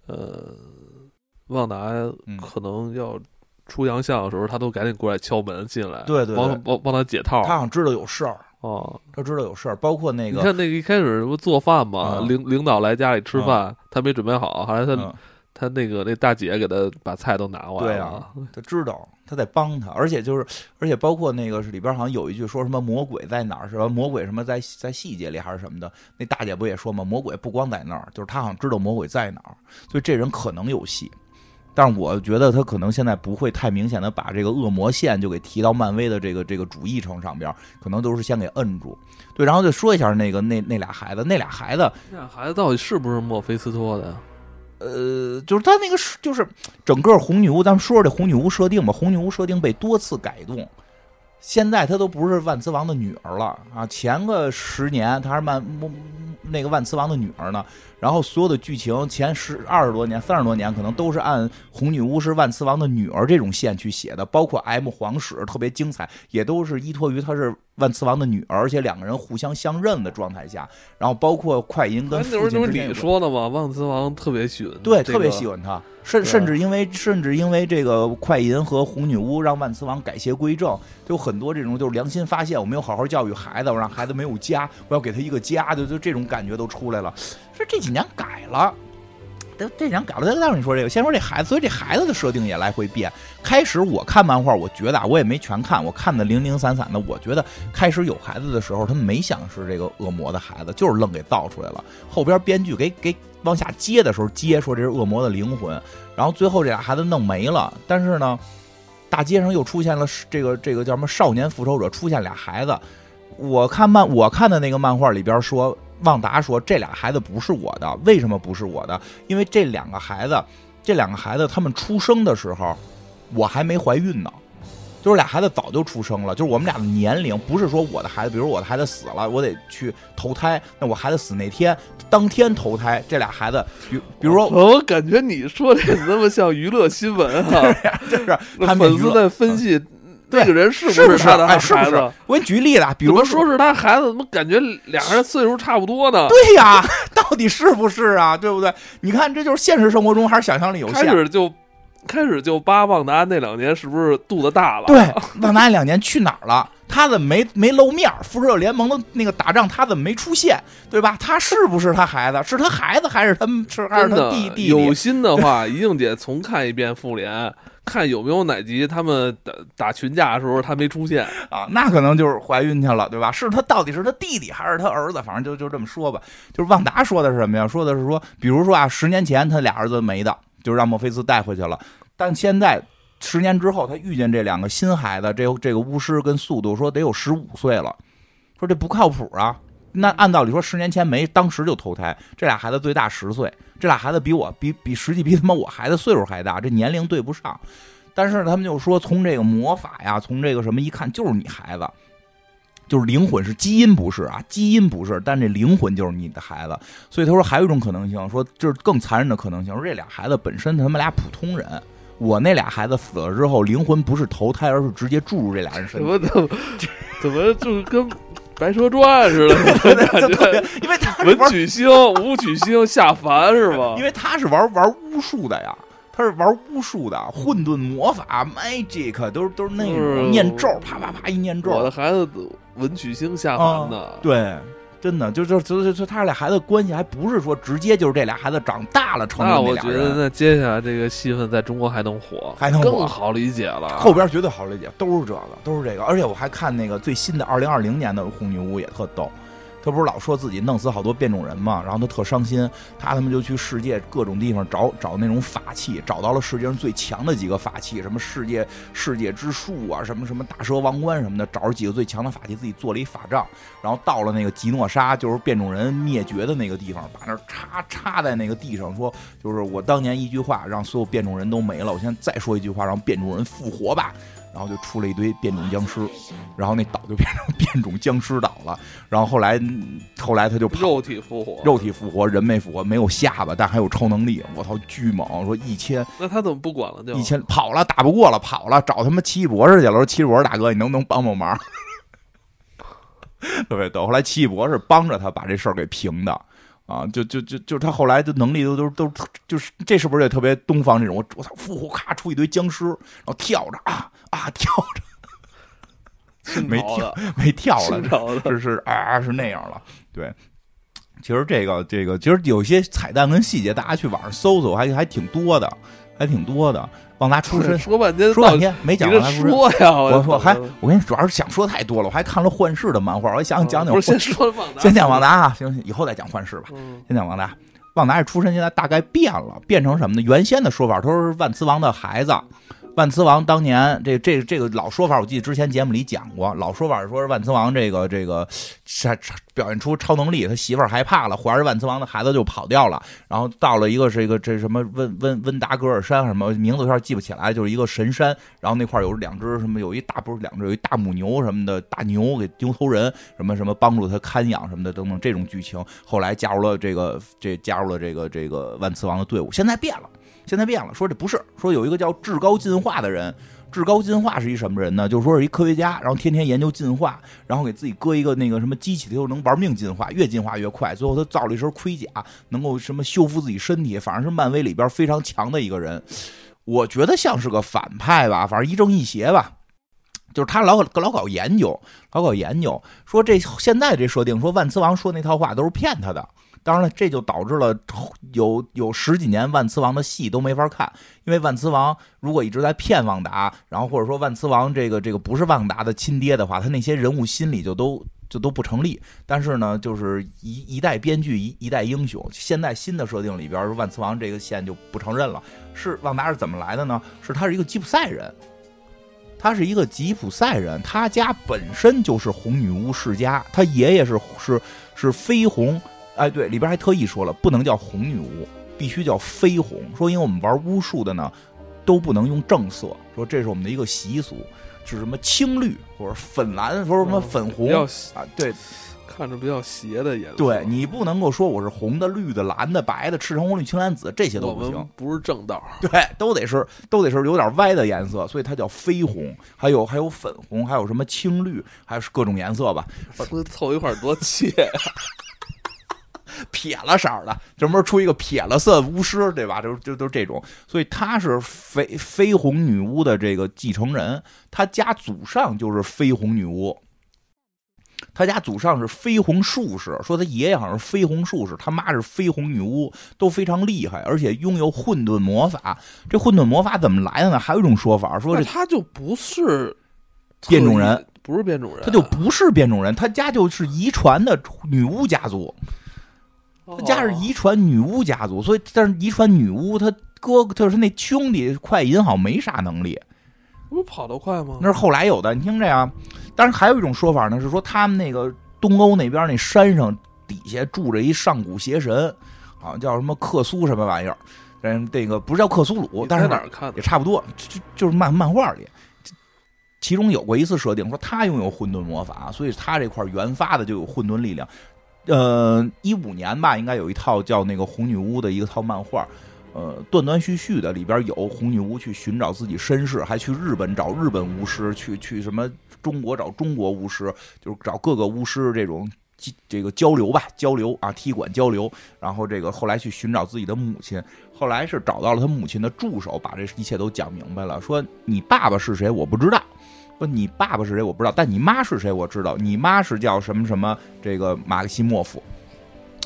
呃，旺达可能要。出洋相的时候，他都赶紧过来敲门进来，对对，帮帮帮他解套。他好像知道有事儿哦，他知道有事儿，包括那个，你看那个一开始不做饭嘛，领领导来家里吃饭，他没准备好，后来他他那个那大姐给他把菜都拿过来了。对啊，他知道他在帮他，而且就是而且包括那个是里边好像有一句说什么魔鬼在哪儿是吧？魔鬼什么在在细节里还是什么的？那大姐不也说吗？魔鬼不光在那儿，就是他好像知道魔鬼在哪儿，所以这人可能有戏。但是我觉得他可能现在不会太明显的把这个恶魔线就给提到漫威的这个这个主议程上边，可能都是先给摁住。对，然后就说一下那个那那俩孩子，那俩孩子，那俩孩子到底是不是墨菲斯托的？呃，就是他那个是就是整个红女巫，咱们说说这红女巫设定吧。红女巫设定被多次改动。现在她都不是万磁王的女儿了啊！前个十年她是万那个万磁王的女儿呢。然后所有的剧情前十二十多年、三十多年，可能都是按红女巫是万磁王的女儿这种线去写的，包括 M 皇室特别精彩，也都是依托于她是。万磁王的女儿，而且两个人互相相认的状态下，然后包括快银跟父亲之间。你说的嘛，万磁王特别喜欢，对，特别喜欢他，甚甚至因为甚至因为这个快银和红女巫让万磁王改邪归正，就很多这种就是良心发现，我没有好好教育孩子，我让孩子没有家，我要给他一个家，就就这种感觉都出来了。这几年改了。这这年改了，再跟你说这个。先说这孩子，所以这孩子的设定也来回变。开始我看漫画，我觉得啊，我也没全看，我看的零零散散的。我觉得开始有孩子的时候，他没想是这个恶魔的孩子，就是愣给造出来了。后边编剧给给往下接的时候接，说这是恶魔的灵魂。然后最后这俩孩子弄没了。但是呢，大街上又出现了这个这个叫什么少年复仇者，出现俩孩子。我看漫我看的那个漫画里边说，旺达说这俩孩子不是我的，为什么不是我的？因为这两个孩子，这两个孩子他们出生的时候，我还没怀孕呢。就是俩孩子早就出生了，就是我们俩的年龄不是说我的孩子，比如我的孩子死了，我得去投胎，那我孩子死那天当天投胎，这俩孩子，比比如说，我感觉你说这怎么像娱乐新闻啊？就是粉丝在分析那个人是不是他的孩子。我给你举例子，比如说是他孩子，怎么感觉俩人岁数差不多呢？对呀，到底是不是啊？对不对？你看，这就是现实生活中还是想象力有限？开始就。开始就扒旺达那两年是不是肚子大了？对，旺达那两年去哪儿了？他怎么没没露面？复仇者联盟的那个打仗，他怎么没出现？对吧？他是不是他孩子？是他孩子还是他是还是他弟弟？有心的话，一定得重看一遍复联，看有没有哪集他们打打群架的时候他没出现啊？那可能就是怀孕去了，对吧？是他到底是他弟弟还是他儿子？反正就就这么说吧。就是旺达说的是什么呀？说的是说，比如说啊，十年前他俩儿子没的。就让墨菲斯带回去了，但现在十年之后，他遇见这两个新孩子，这这个巫师跟速度说得有十五岁了，说这不靠谱啊。那按道理说，十年前没，当时就投胎，这俩孩子最大十岁，这俩孩子比我比比实际比他妈我孩子岁数还大，这年龄对不上。但是他们就说，从这个魔法呀，从这个什么一看，就是你孩子。就是灵魂是基因不是啊，基因不是，但这灵魂就是你的孩子。所以他说还有一种可能性，说就是更残忍的可能性，说这俩孩子本身他们俩普通人。我那俩孩子死了之后，灵魂不是投胎，而是直接注入这俩人身体。怎么怎么 就跟白蛇传似的？因为他文曲星、武曲星下凡是吧？因为他是玩玩巫术的呀。他是玩巫术的，混沌魔法，magic 都是都是那种念咒，啪啪啪一念咒。我的孩子文曲星下凡的，对，真的就就就就他俩孩子关系还不是说直接就是这俩孩子长大了成。那我觉得那接下来这个戏份在中国还能火，还能更好理解了。后边绝对好理解，都是这个，都是这个。而且我还看那个最新的二零二零年的红女巫也特逗。他不是老说自己弄死好多变种人嘛，然后他特伤心，他他妈就去世界各种地方找找那种法器，找到了世界上最强的几个法器，什么世界世界之树啊，什么什么大蛇王冠什么的，找着几个最强的法器，自己做了一法杖，然后到了那个吉诺沙，就是变种人灭绝的那个地方，把那插插在那个地上，说就是我当年一句话让所有变种人都没了，我现在再说一句话让变种人复活吧。然后就出了一堆变种僵尸，然后那岛就变成变种僵尸岛了。然后后来，后来他就肉体复活，肉体复活，人没复活，没有下巴，但还有超能力。我操，巨猛！说一千，那他怎么不管了？就一千跑了，打不过了，跑了，找他妈奇异博士去了。说奇异博士大哥，你能不能帮帮忙？特别逗。后来奇异博士帮着他把这事儿给平的。啊，就就就就他后来的能力都都都就是这是不是也特别东方这种？我我操，复活咔出一堆僵尸，然后跳着啊啊跳着，没跳没跳了，是是啊是那样了。对，其实这个这个其实有些彩蛋跟细节，大家去网上搜搜，还还挺多的，还挺多的。旺达出身，说半天说半天没讲旺达出身。说呀，我说还我跟你主要是想说太多了，我还看了幻视的漫画，我还想讲讲。不是先说旺达，先讲旺达啊，行行，以后再讲幻视吧。先讲旺达，旺达这出身，现在大概变了，变成什么呢？原先的说法都是万磁王的孩子。万磁王当年这这这个老说法，我记得之前节目里讲过。老说法是说万磁王这个这个表现出超能力，他媳妇儿害怕了，怀着万磁王的孩子就跑掉了。然后到了一个这个这什么温温温达格尔山什么名字有点记不起来，就是一个神山。然后那块有两只什么有一大不是两只有一大母牛什么的大牛给牛头人什么什么帮助他看养什么的等等这种剧情。后来加入了这个这加入了这个这个万磁王的队伍。现在变了。现在变了，说这不是说有一个叫至高进化的人，至高进化是一什么人呢？就是说是一科学家，然后天天研究进化，然后给自己搁一个那个什么机器，他就能玩命进化，越进化越快。最后他造了一身盔甲，能够什么修复自己身体，反正是漫威里边非常强的一个人。我觉得像是个反派吧，反正一正一邪吧。就是他老老搞研究，老搞研究，说这现在这设定，说万磁王说那套话都是骗他的。当然了，这就导致了有有十几年万磁王的戏都没法看，因为万磁王如果一直在骗旺达，然后或者说万磁王这个这个不是旺达的亲爹的话，他那些人物心理就都就都不成立。但是呢，就是一一代编剧一一代英雄，现在新的设定里边，万磁王这个线就不承认了。是旺达是怎么来的呢？是他是一个吉普赛人。他是一个吉普赛人，他家本身就是红女巫世家，他爷爷是是是绯红，哎，对，里边还特意说了，不能叫红女巫，必须叫绯红。说因为我们玩巫术的呢，都不能用正色，说这是我们的一个习俗，是什么青绿或者粉蓝，说什么粉红啊，对。看着比较邪的颜色，对你不能够说我是红的、绿的、蓝的、白的、赤橙黄绿青蓝紫，这些都不行，不是正道。对，都得是都得是有点歪的颜色，所以它叫绯红。还有还有粉红，还有什么青绿，还有各种颜色吧。凑一块多切，撇了色儿的，专门出一个撇了色巫师，对吧？就就都这种，所以他是绯绯红女巫的这个继承人，他家祖上就是绯红女巫。他家祖上是绯红术士，说他爷爷好像是绯红术士，他妈是绯红女巫，都非常厉害，而且拥有混沌魔法。这混沌魔法怎么来的呢？还有一种说法说，这他就不是变种人，不是变种人，他就不是变种人，他家就是遗传的女巫家族，他家是遗传女巫家族，所以但是遗传女巫，他哥就是那兄弟快银好像没啥能力。不跑得快吗？那是后来有的。你听这样，但是还有一种说法呢，是说他们那个东欧那边那山上底下住着一上古邪神，好像叫什么克苏什么玩意儿。嗯，这个不是叫克苏鲁，但是哪儿看也差不多，就就是漫漫画里，其中有过一次设定，说他拥有混沌魔法，所以他这块原发的就有混沌力量。呃，一五年吧，应该有一套叫那个红女巫的一个套漫画。呃，断断续续的里边有红女巫去寻找自己身世，还去日本找日本巫师，去去什么中国找中国巫师，就是找各个巫师这种这个交流吧，交流啊，踢馆交流。然后这个后来去寻找自己的母亲，后来是找到了他母亲的助手，把这一切都讲明白了。说你爸爸是谁我不知道，说你爸爸是谁我不知道，但你妈是谁我知道，你妈是叫什么什么这个马克西莫夫。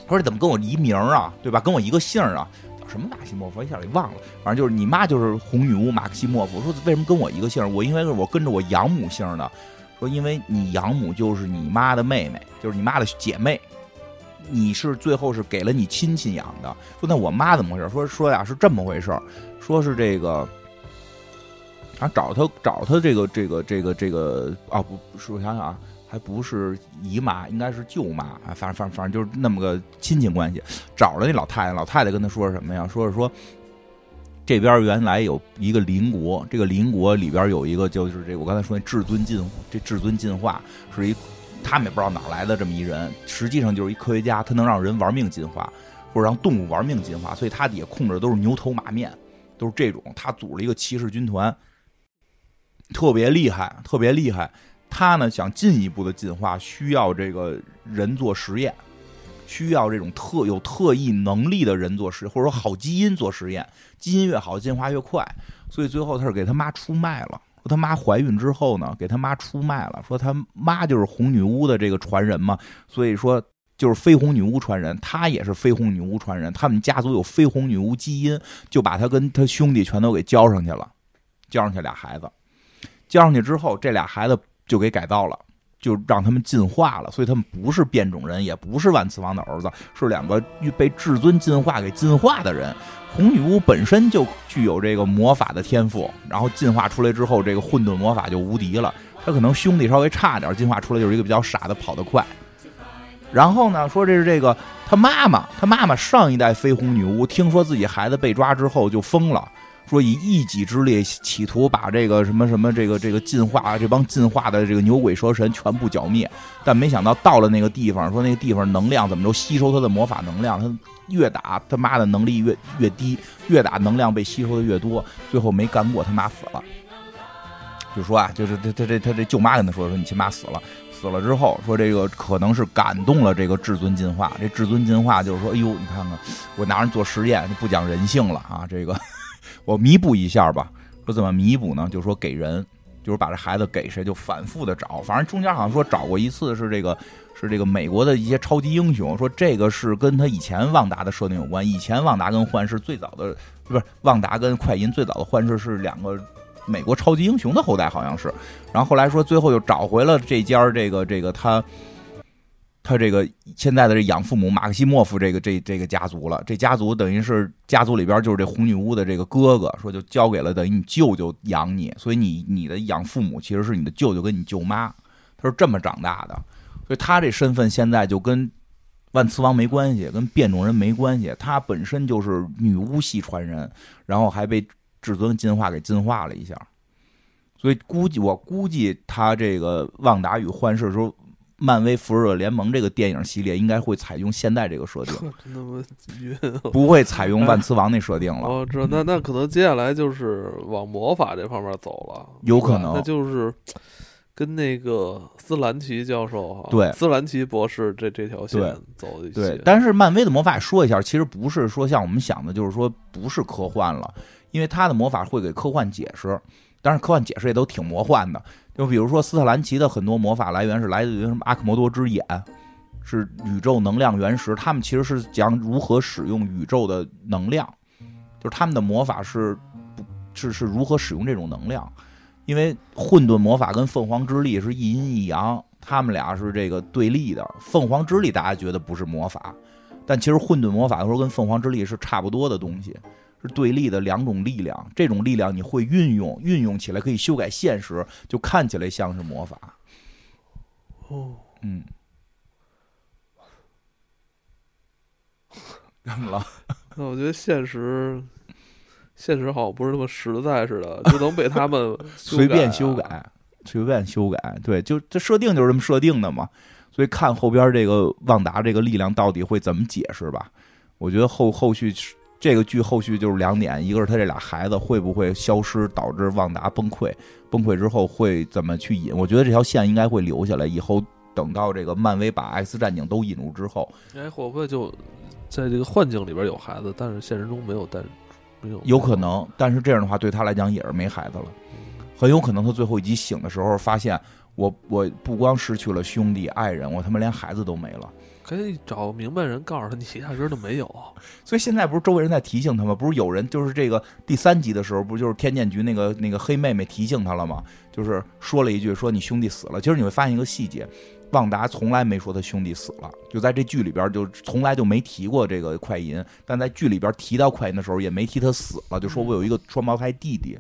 说怎么跟我一名啊，对吧？跟我一个姓啊。叫什么马克西莫夫一下给忘了，反正就是你妈就是红女巫马克西莫夫。说为什么跟我一个姓？我因为我跟着我养母姓的。说因为你养母就是你妈的妹妹，就是你妈的姐妹。你是最后是给了你亲戚养的。说那我妈怎么回事？说说呀是这么回事说是这个啊找他找他这个这个这个这个啊不是我想想啊。还不是姨妈，应该是舅妈啊，反正反正反正就是那么个亲戚关系。找了那老太太，老太太跟他说什么呀？说是说这边原来有一个邻国，这个邻国里边有一个就是这我刚才说那至尊进，这至尊进化是一他们也不知道哪来的这么一人，实际上就是一科学家，他能让人玩命进化，或者让动物玩命进化，所以他底下控制的都是牛头马面，都是这种。他组了一个骑士军团，特别厉害，特别厉害。他呢想进一步的进化，需要这个人做实验，需要这种特有特异能力的人做实验，或者说好基因做实验，基因越好，进化越快。所以最后他是给他妈出卖了。说他妈怀孕之后呢，给他妈出卖了。说他妈就是红女巫的这个传人嘛，所以说就是绯红女巫传人，他也是绯红女巫传人。他们家族有绯红女巫基因，就把他跟他兄弟全都给交上去了，交上去俩孩子，交上去之后，这俩孩子。就给改造了，就让他们进化了，所以他们不是变种人，也不是万磁王的儿子，是两个被至尊进化给进化的人。红女巫本身就具有这个魔法的天赋，然后进化出来之后，这个混沌魔法就无敌了。他可能兄弟稍微差点，进化出来就是一个比较傻的，跑得快。然后呢，说这是这个他妈妈，他妈妈上一代绯红女巫，听说自己孩子被抓之后就疯了。说以一己之力企图把这个什么什么这个这个进化这帮进化的这个牛鬼蛇神全部剿灭，但没想到到了那个地方，说那个地方能量怎么着吸收他的魔法能量，他越打他妈的能力越越低，越打能量被吸收的越多，最后没干过他妈死了。就说啊，就是他他这他这舅妈跟他说说你亲妈死了，死了之后说这个可能是感动了这个至尊进化，这至尊进化就是说，哎呦你看看我拿人做实验不讲人性了啊这个。我弥补一下吧，说怎么弥补呢？就说给人，就是把这孩子给谁，就反复的找，反正中间好像说找过一次是这个，是这个美国的一些超级英雄，说这个是跟他以前旺达的设定有关。以前旺达跟幻视最早的不是旺达跟快银最早的幻视是两个美国超级英雄的后代，好像是。然后后来说最后又找回了这家这个这个他他这个现在的这养父母马克西莫夫这个这这个家族了，这家族等于是家族里边就是这红女巫的这个哥哥，说就交给了等于你舅舅养你，所以你你的养父母其实是你的舅舅跟你舅妈，他是这么长大的，所以他这身份现在就跟万磁王没关系，跟变种人没关系，他本身就是女巫系传人，然后还被至尊进化给进化了一下，所以估计我估计他这个旺达与幻视的时候。漫威复仇者联盟这个电影系列应该会采用现在这个设定，那么晕，不会采用万磁王那设定了。哦，这，那那可能接下来就是往魔法这方面走了，有可能，那就是跟那个斯兰奇教授哈，对，斯兰奇博士这这条线走的。对，但是漫威的魔法说一下，其实不是说像我们想的，就是说不是科幻了，因为他的魔法会给科幻解释，但是科幻解释也都挺魔幻的。就比如说，斯特兰奇的很多魔法来源是来自于什么阿克摩多之眼，是宇宙能量原石。他们其实是讲如何使用宇宙的能量，就是他们的魔法是不，是是如何使用这种能量。因为混沌魔法跟凤凰之力是一阴一阳，他们俩是这个对立的。凤凰之力大家觉得不是魔法，但其实混沌魔法的时候跟凤凰之力是差不多的东西。对立的两种力量，这种力量你会运用，运用起来可以修改现实，就看起来像是魔法。哦，嗯，怎么了？那我觉得现实，现实好像不是那么实在似的，就能被他们 随便修改，随便修改。对，就这设定就是这么设定的嘛。所以看后边这个旺达这个力量到底会怎么解释吧。我觉得后后续。这个剧后续就是两点，一个是他这俩孩子会不会消失，导致旺达崩溃，崩溃之后会怎么去引？我觉得这条线应该会留下来，以后等到这个漫威把 X 战警都引入之后，哎，会不会就在这个幻境里边有孩子，但是现实中没有带，没有？有可能，但是这样的话对他来讲也是没孩子了，很有可能他最后一集醒的时候发现，我我不光失去了兄弟爱人，我他妈连孩子都没了。可以找明白人告诉他，你压根都没有。所以现在不是周围人在提醒他吗？不是有人就是这个第三集的时候，不就是天剑局那个那个黑妹妹提醒他了吗？就是说了一句，说你兄弟死了。其实你会发现一个细节，旺达从来没说他兄弟死了，就在这剧里边就从来就没提过这个快银。但在剧里边提到快银的时候，也没提他死了，就说我有一个双胞胎弟弟。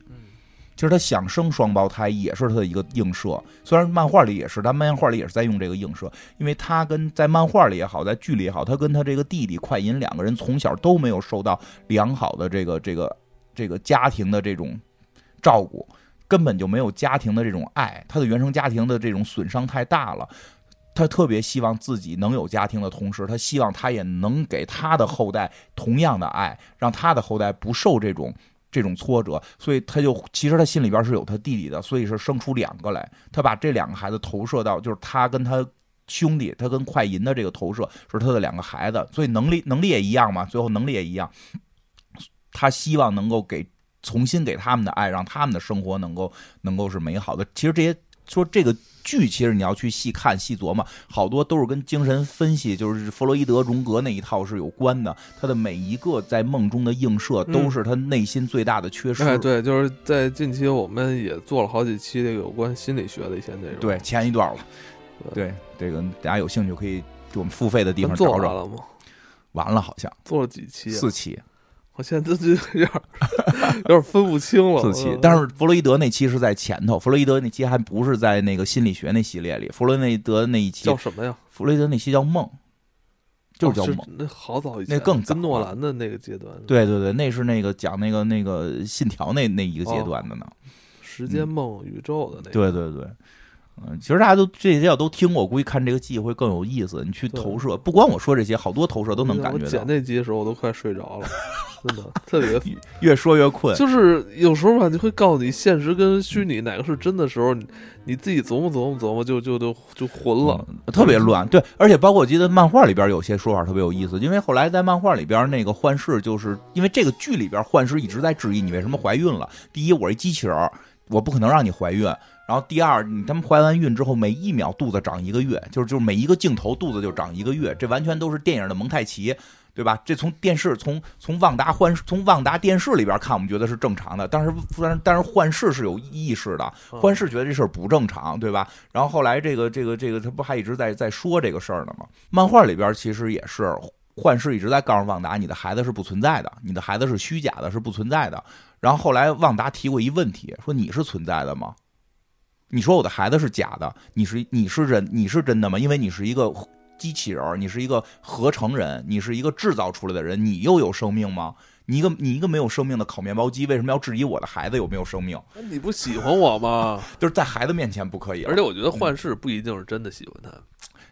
其实他想生双胞胎也是他的一个映射，虽然漫画里也是，但漫画里也是在用这个映射，因为他跟在漫画里也好，在剧里也好，他跟他这个弟弟快银两个人从小都没有受到良好的这个这个这个家庭的这种照顾，根本就没有家庭的这种爱，他的原生家庭的这种损伤太大了，他特别希望自己能有家庭的同时，他希望他也能给他的后代同样的爱，让他的后代不受这种。这种挫折，所以他就其实他心里边是有他弟弟的，所以是生出两个来。他把这两个孩子投射到，就是他跟他兄弟，他跟快银的这个投射是他的两个孩子，所以能力能力也一样嘛，最后能力也一样。他希望能够给重新给他们的爱，让他们的生活能够能够是美好的。其实这些说这个。剧其实你要去细看细琢磨，好多都是跟精神分析，就是弗洛伊德荣格那一套是有关的。他的每一个在梦中的映射，都是他内心最大的缺失。哎，对，就是在近期我们也做了好几期这个有关心理学的一些内容。对，前一段了。对，这个大家有兴趣可以我们付费的地方找找。完了吗？完了，好像做了几期？四期。我现在就有点 有点分不清了。四期，但是弗洛伊德那期是在前头，弗洛伊德那期还不是在那个心理学那系列里。弗洛伊德那一期叫什么呀？弗洛伊德那期叫梦，就是叫梦。那好早以前，那更早。诺兰的那个阶段。对对对，那是那个讲那个那个信条那那一个阶段的呢。时间梦宇宙的那。对对对。嗯，其实大家都这些要都听过，估计看这个剧会更有意思。你去投射，不光我说这些，好多投射都能感觉到。剪那集的时候，我都快睡着了，真的特别越说越困。就是有时候吧，就会告诉你现实跟虚拟哪个是真的时候，你你自己琢磨琢磨琢磨，就就就就混了，特别乱。对，而且包括我记得漫画里边有些说法特别有意思，因为后来在漫画里边那个幻视，就是因为这个剧里边幻视一直在质疑你为什么怀孕了。第一，我是机器人。我不可能让你怀孕，然后第二，你他们怀完孕之后，每一秒肚子长一个月，就是就是每一个镜头肚子就长一个月，这完全都是电影的蒙太奇，对吧？这从电视从从旺达幻从旺达电视里边看，我们觉得是正常的，但是但是但是幻视是有意识的，幻视觉得这事儿不正常，对吧？然后后来这个这个这个他不还一直在在说这个事儿呢吗？漫画里边其实也是幻视一直在告诉旺达，你的孩子是不存在的，你的孩子是虚假的，是不存在的。然后后来旺达提过一问题，说你是存在的吗？你说我的孩子是假的，你是你是真你是真的吗？因为你是一个机器人，你是一个合成人，你是一个制造出来的人，你又有生命吗？你一个你一个没有生命的烤面包机，为什么要质疑我的孩子有没有生命？你不喜欢我吗？就是在孩子面前不可以。而且我觉得幻视不一定是真的喜欢他，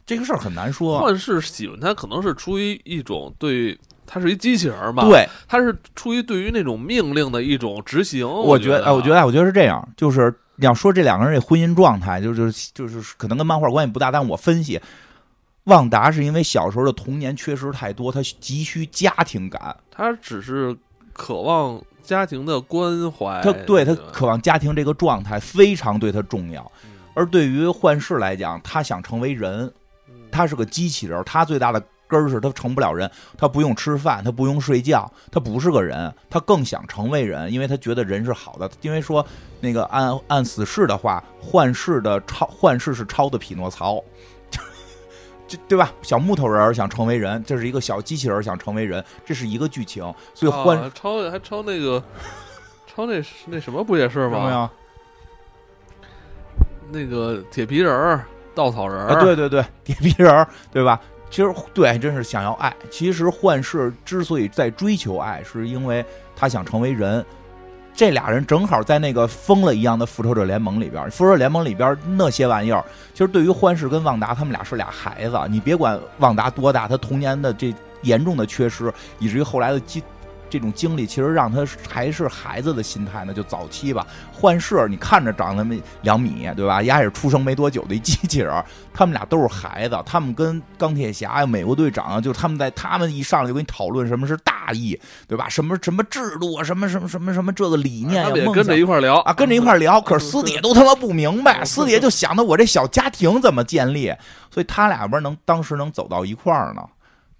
这个事儿很难说。幻视喜欢他，可能是出于一种对。他是一机器人嘛？对，他是出于对于那种命令的一种执行。我觉得，哎，我觉得，我觉得是这样。就是你要说这两个人这婚姻状态，就就是就是可能跟漫画关系不大，但我分析，旺达是因为小时候的童年缺失太多，他急需家庭感，他只是渴望家庭的关怀。他对他渴望家庭这个状态非常对他重要，而对于幻视来讲，他想成为人，他是个机器人，他最大的。根儿是他成不了人，他不用吃饭，他不用睡觉，他不是个人，他更想成为人，因为他觉得人是好的。因为说那个按按死侍的话，幻视的超幻视是超的匹诺曹，这对吧？小木头人想成为人，这是一个小机器人想成为人，这是一个剧情。所以幻超还超那个超那那什么不也是吗？那个铁皮人、稻草人，对对对，铁皮人，对吧？其实对，真是想要爱。其实幻视之所以在追求爱，是因为他想成为人。这俩人正好在那个疯了一样的复仇者联盟里边。复仇者联盟里边那些玩意儿，其实对于幻视跟旺达，他们俩是俩孩子。你别管旺达多大，他童年的这严重的缺失，以至于后来的基。这种经历其实让他还是孩子的心态呢，就早期吧。幻视，你看着长那么两米，对吧？也是出生没多久的一机器人。他们俩都是孩子，他们跟钢铁侠呀、美国队长啊，就他们在他们一上来就跟你讨论什么是大义，对吧？什么什么制度啊，什么什么什么什么这个理念呀，跟着一块聊啊，跟着一块聊。可是私底下都他妈不明白，私底下就想着我这小家庭怎么建立。所以他俩不是能当时能走到一块儿呢？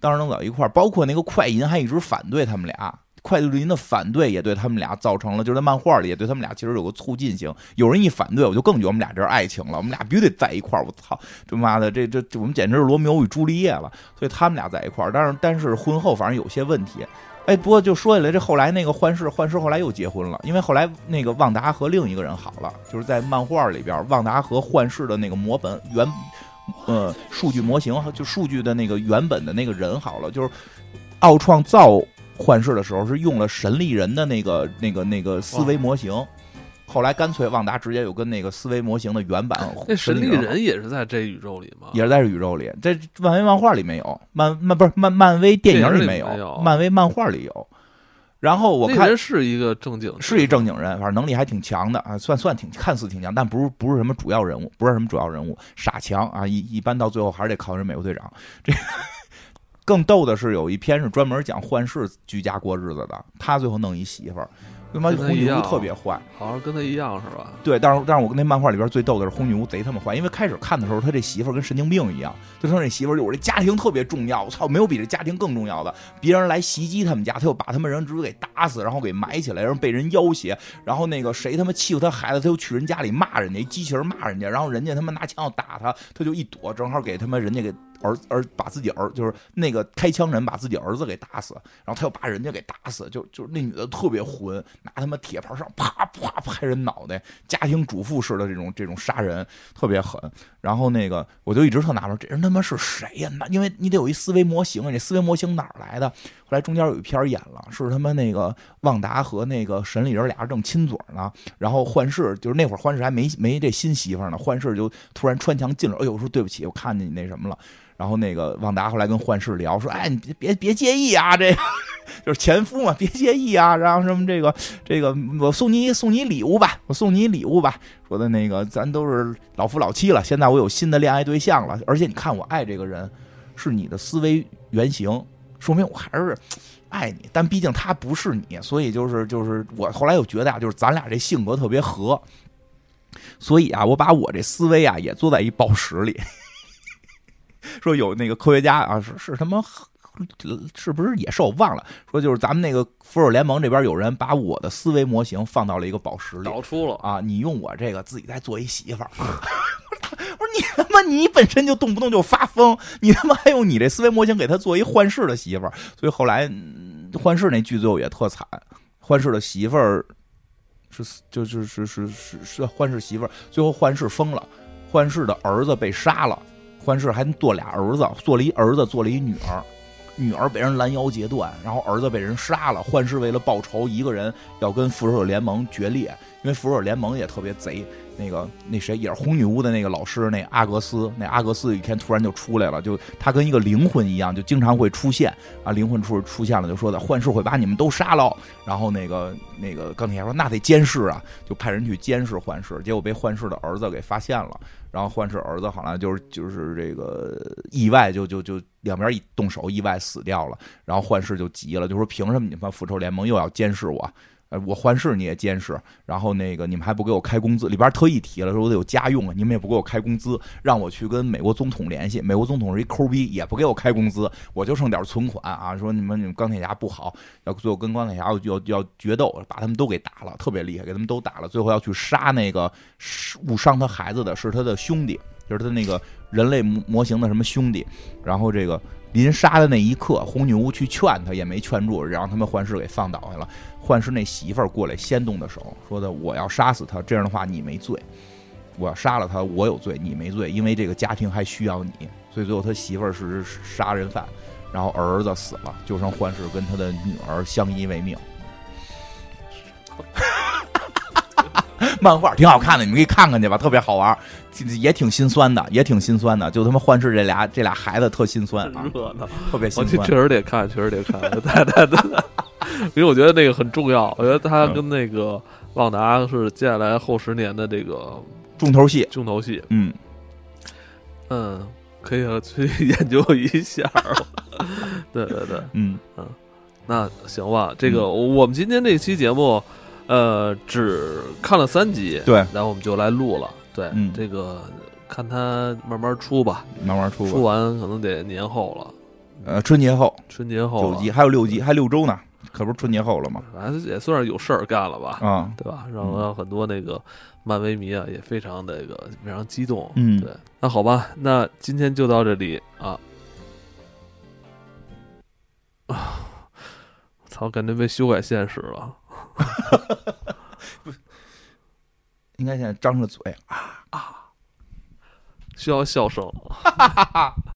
当时能走一块儿，包括那个快银还一直反对他们俩。快乐林的反对也对他们俩造成了，就是在漫画里也对他们俩其实有个促进性。有人一反对，我就更觉得我们俩这是爱情了，我们俩必须得在一块儿。我操，这妈的，这这我们简直是罗密欧与朱丽叶了。所以他们俩在一块儿，但是但是婚后反正有些问题。哎，不过就说起来，这后来那个幻视，幻视后来又结婚了，因为后来那个旺达和另一个人好了，就是在漫画里边，旺达和幻视的那个模本原呃数据模型，就数据的那个原本的那个人好了，就是奥创造。幻视的时候是用了神力人的那个、那个、那个思维模型，后来干脆旺达直接有跟那个思维模型的原版。那神力人也是在这宇宙里吗？也是在这宇宙里，在漫威漫画里没有，漫漫不是漫漫威电影里没有，漫威漫画里有。然后我看是一个正经，是一正经人，反正能力还挺强的啊，算算挺看似挺强，但不是不是什么主要人物，不是什么主要人物，傻强啊，一一般到最后还是得靠人美国队长这。更逗的是，有一篇是专门讲幻视居家过日子的。他最后弄一媳妇儿，他妈红女巫特别坏，好像跟他一样是吧？对，但是但是我跟那漫画里边最逗的是红女巫贼他妈坏，因为开始看的时候，他这媳妇儿跟神经病一样，就说这媳妇儿就我这家庭特别重要，我操，没有比这家庭更重要的。别人来袭击他们家，他又把他们人直接给打死，然后给埋起来，然后被人要挟。然后那个谁他妈欺负他孩子，他又去人家里骂人家，机器人骂人家，然后人家他妈拿枪要打他，他就一躲，正好给他妈人家给。儿儿把自己儿就是那个开枪人把自己儿子给打死，然后他又把人家给打死，就就是那女的特别混，拿他妈铁盘上啪啪拍人脑袋，家庭主妇式的这种这种杀人特别狠。然后那个我就一直特纳闷，这人他妈是谁呀？那因为你得有一思维模型啊，这思维模型哪儿来的？后来中间有一篇演了，是他妈那个旺达和那个神里人俩人正亲嘴呢，然后幻视就是那会儿幻视还没没这新媳妇呢，幻视就突然穿墙进来，哎呦说对不起，我看见你那什么了。然后那个旺达后来跟幻视聊说：“哎，你别别别介意啊，这个 就是前夫嘛，别介意啊。然后什么这个这个，我送你送你礼物吧，我送你礼物吧。说的那个咱都是老夫老妻了，现在我有新的恋爱对象了，而且你看我爱这个人是你的思维原型，说明我还是爱你。但毕竟他不是你，所以就是就是我后来又觉得啊，就是咱俩这性格特别合。”所以啊，我把我这思维啊也做在一报史里，说有那个科学家啊，是是他妈，是不是野兽忘了？说就是咱们那个复仇联盟这边有人把我的思维模型放到了一个宝石里，导出了啊，你用我这个自己再做一媳妇儿。我说你他妈你本身就动不动就发疯，你他妈还用你这思维模型给他做一幻视的媳妇儿？所以后来幻视那剧最后也特惨，幻视的媳妇儿。是，就是是是是是幻视媳妇儿，最后幻视疯了，幻视的儿子被杀了，幻视还做俩儿子，做了一儿子，做了一女儿，女儿被人拦腰截断，然后儿子被人杀了，幻视为了报仇，一个人要跟复仇者联盟决裂，因为复仇者联盟也特别贼。那个那谁也是红女巫的那个老师，那阿格斯，那阿格斯一天突然就出来了，就他跟一个灵魂一样，就经常会出现啊，灵魂出出现了，就说的幻视会把你们都杀了。然后那个那个钢铁侠说那得监视啊，就派人去监视幻视，结果被幻视的儿子给发现了。然后幻视儿子好像就是就是这个意外，就就就两边一动手，意外死掉了。然后幻视就急了，就说凭什么你们复仇联盟又要监视我？我幻视你也监视，然后那个你们还不给我开工资？里边特意提了，说我得有家用啊，你们也不给我开工资，让我去跟美国总统联系。美国总统是一抠逼，也不给我开工资，我就剩点存款啊。说你们你们钢铁侠不好，要最后跟钢铁侠要要决斗，把他们都给打了，特别厉害，给他们都打了。最后要去杀那个误伤他孩子的是他的兄弟，就是他那个人类模型的什么兄弟。然后这个临杀的那一刻，红女巫去劝他，也没劝住，让他们幻视给放倒下了。幻视那媳妇儿过来先动的手，说的我要杀死他，这样的话你没罪；我要杀了他，我有罪，你没罪，因为这个家庭还需要你。所以最后他媳妇儿是杀人犯，然后儿子死了，就剩幻视跟他的女儿相依为命。漫画挺好看的，你们可以看看去吧，特别好玩，也挺心酸的，也挺心酸的。就他妈幻视这俩这俩孩子特心酸啊，热闹，特别心酸。确实得看，确实得看，对对对。因为我觉得那个很重要，我觉得他跟那个旺达是接下来后十年的这个重头戏，重头戏。嗯嗯，可以去研究一下。对对对，嗯嗯，那行吧。这个我们今天这期节目，呃，只看了三集，对，然后我们就来录了。对，嗯，这个看他慢慢出吧，慢慢出，出完可能得年后了。呃，春节后，春节后九集，还有六集，还六周呢。可不是春节后了吗？反正也算是有事儿干了吧，啊，对吧？让让很多那个漫威迷啊也非常那个非常激动，嗯，对。那好吧，那今天就到这里啊。啊！操，感觉被修改现实了。不，应该现在张着嘴啊啊，需要笑声。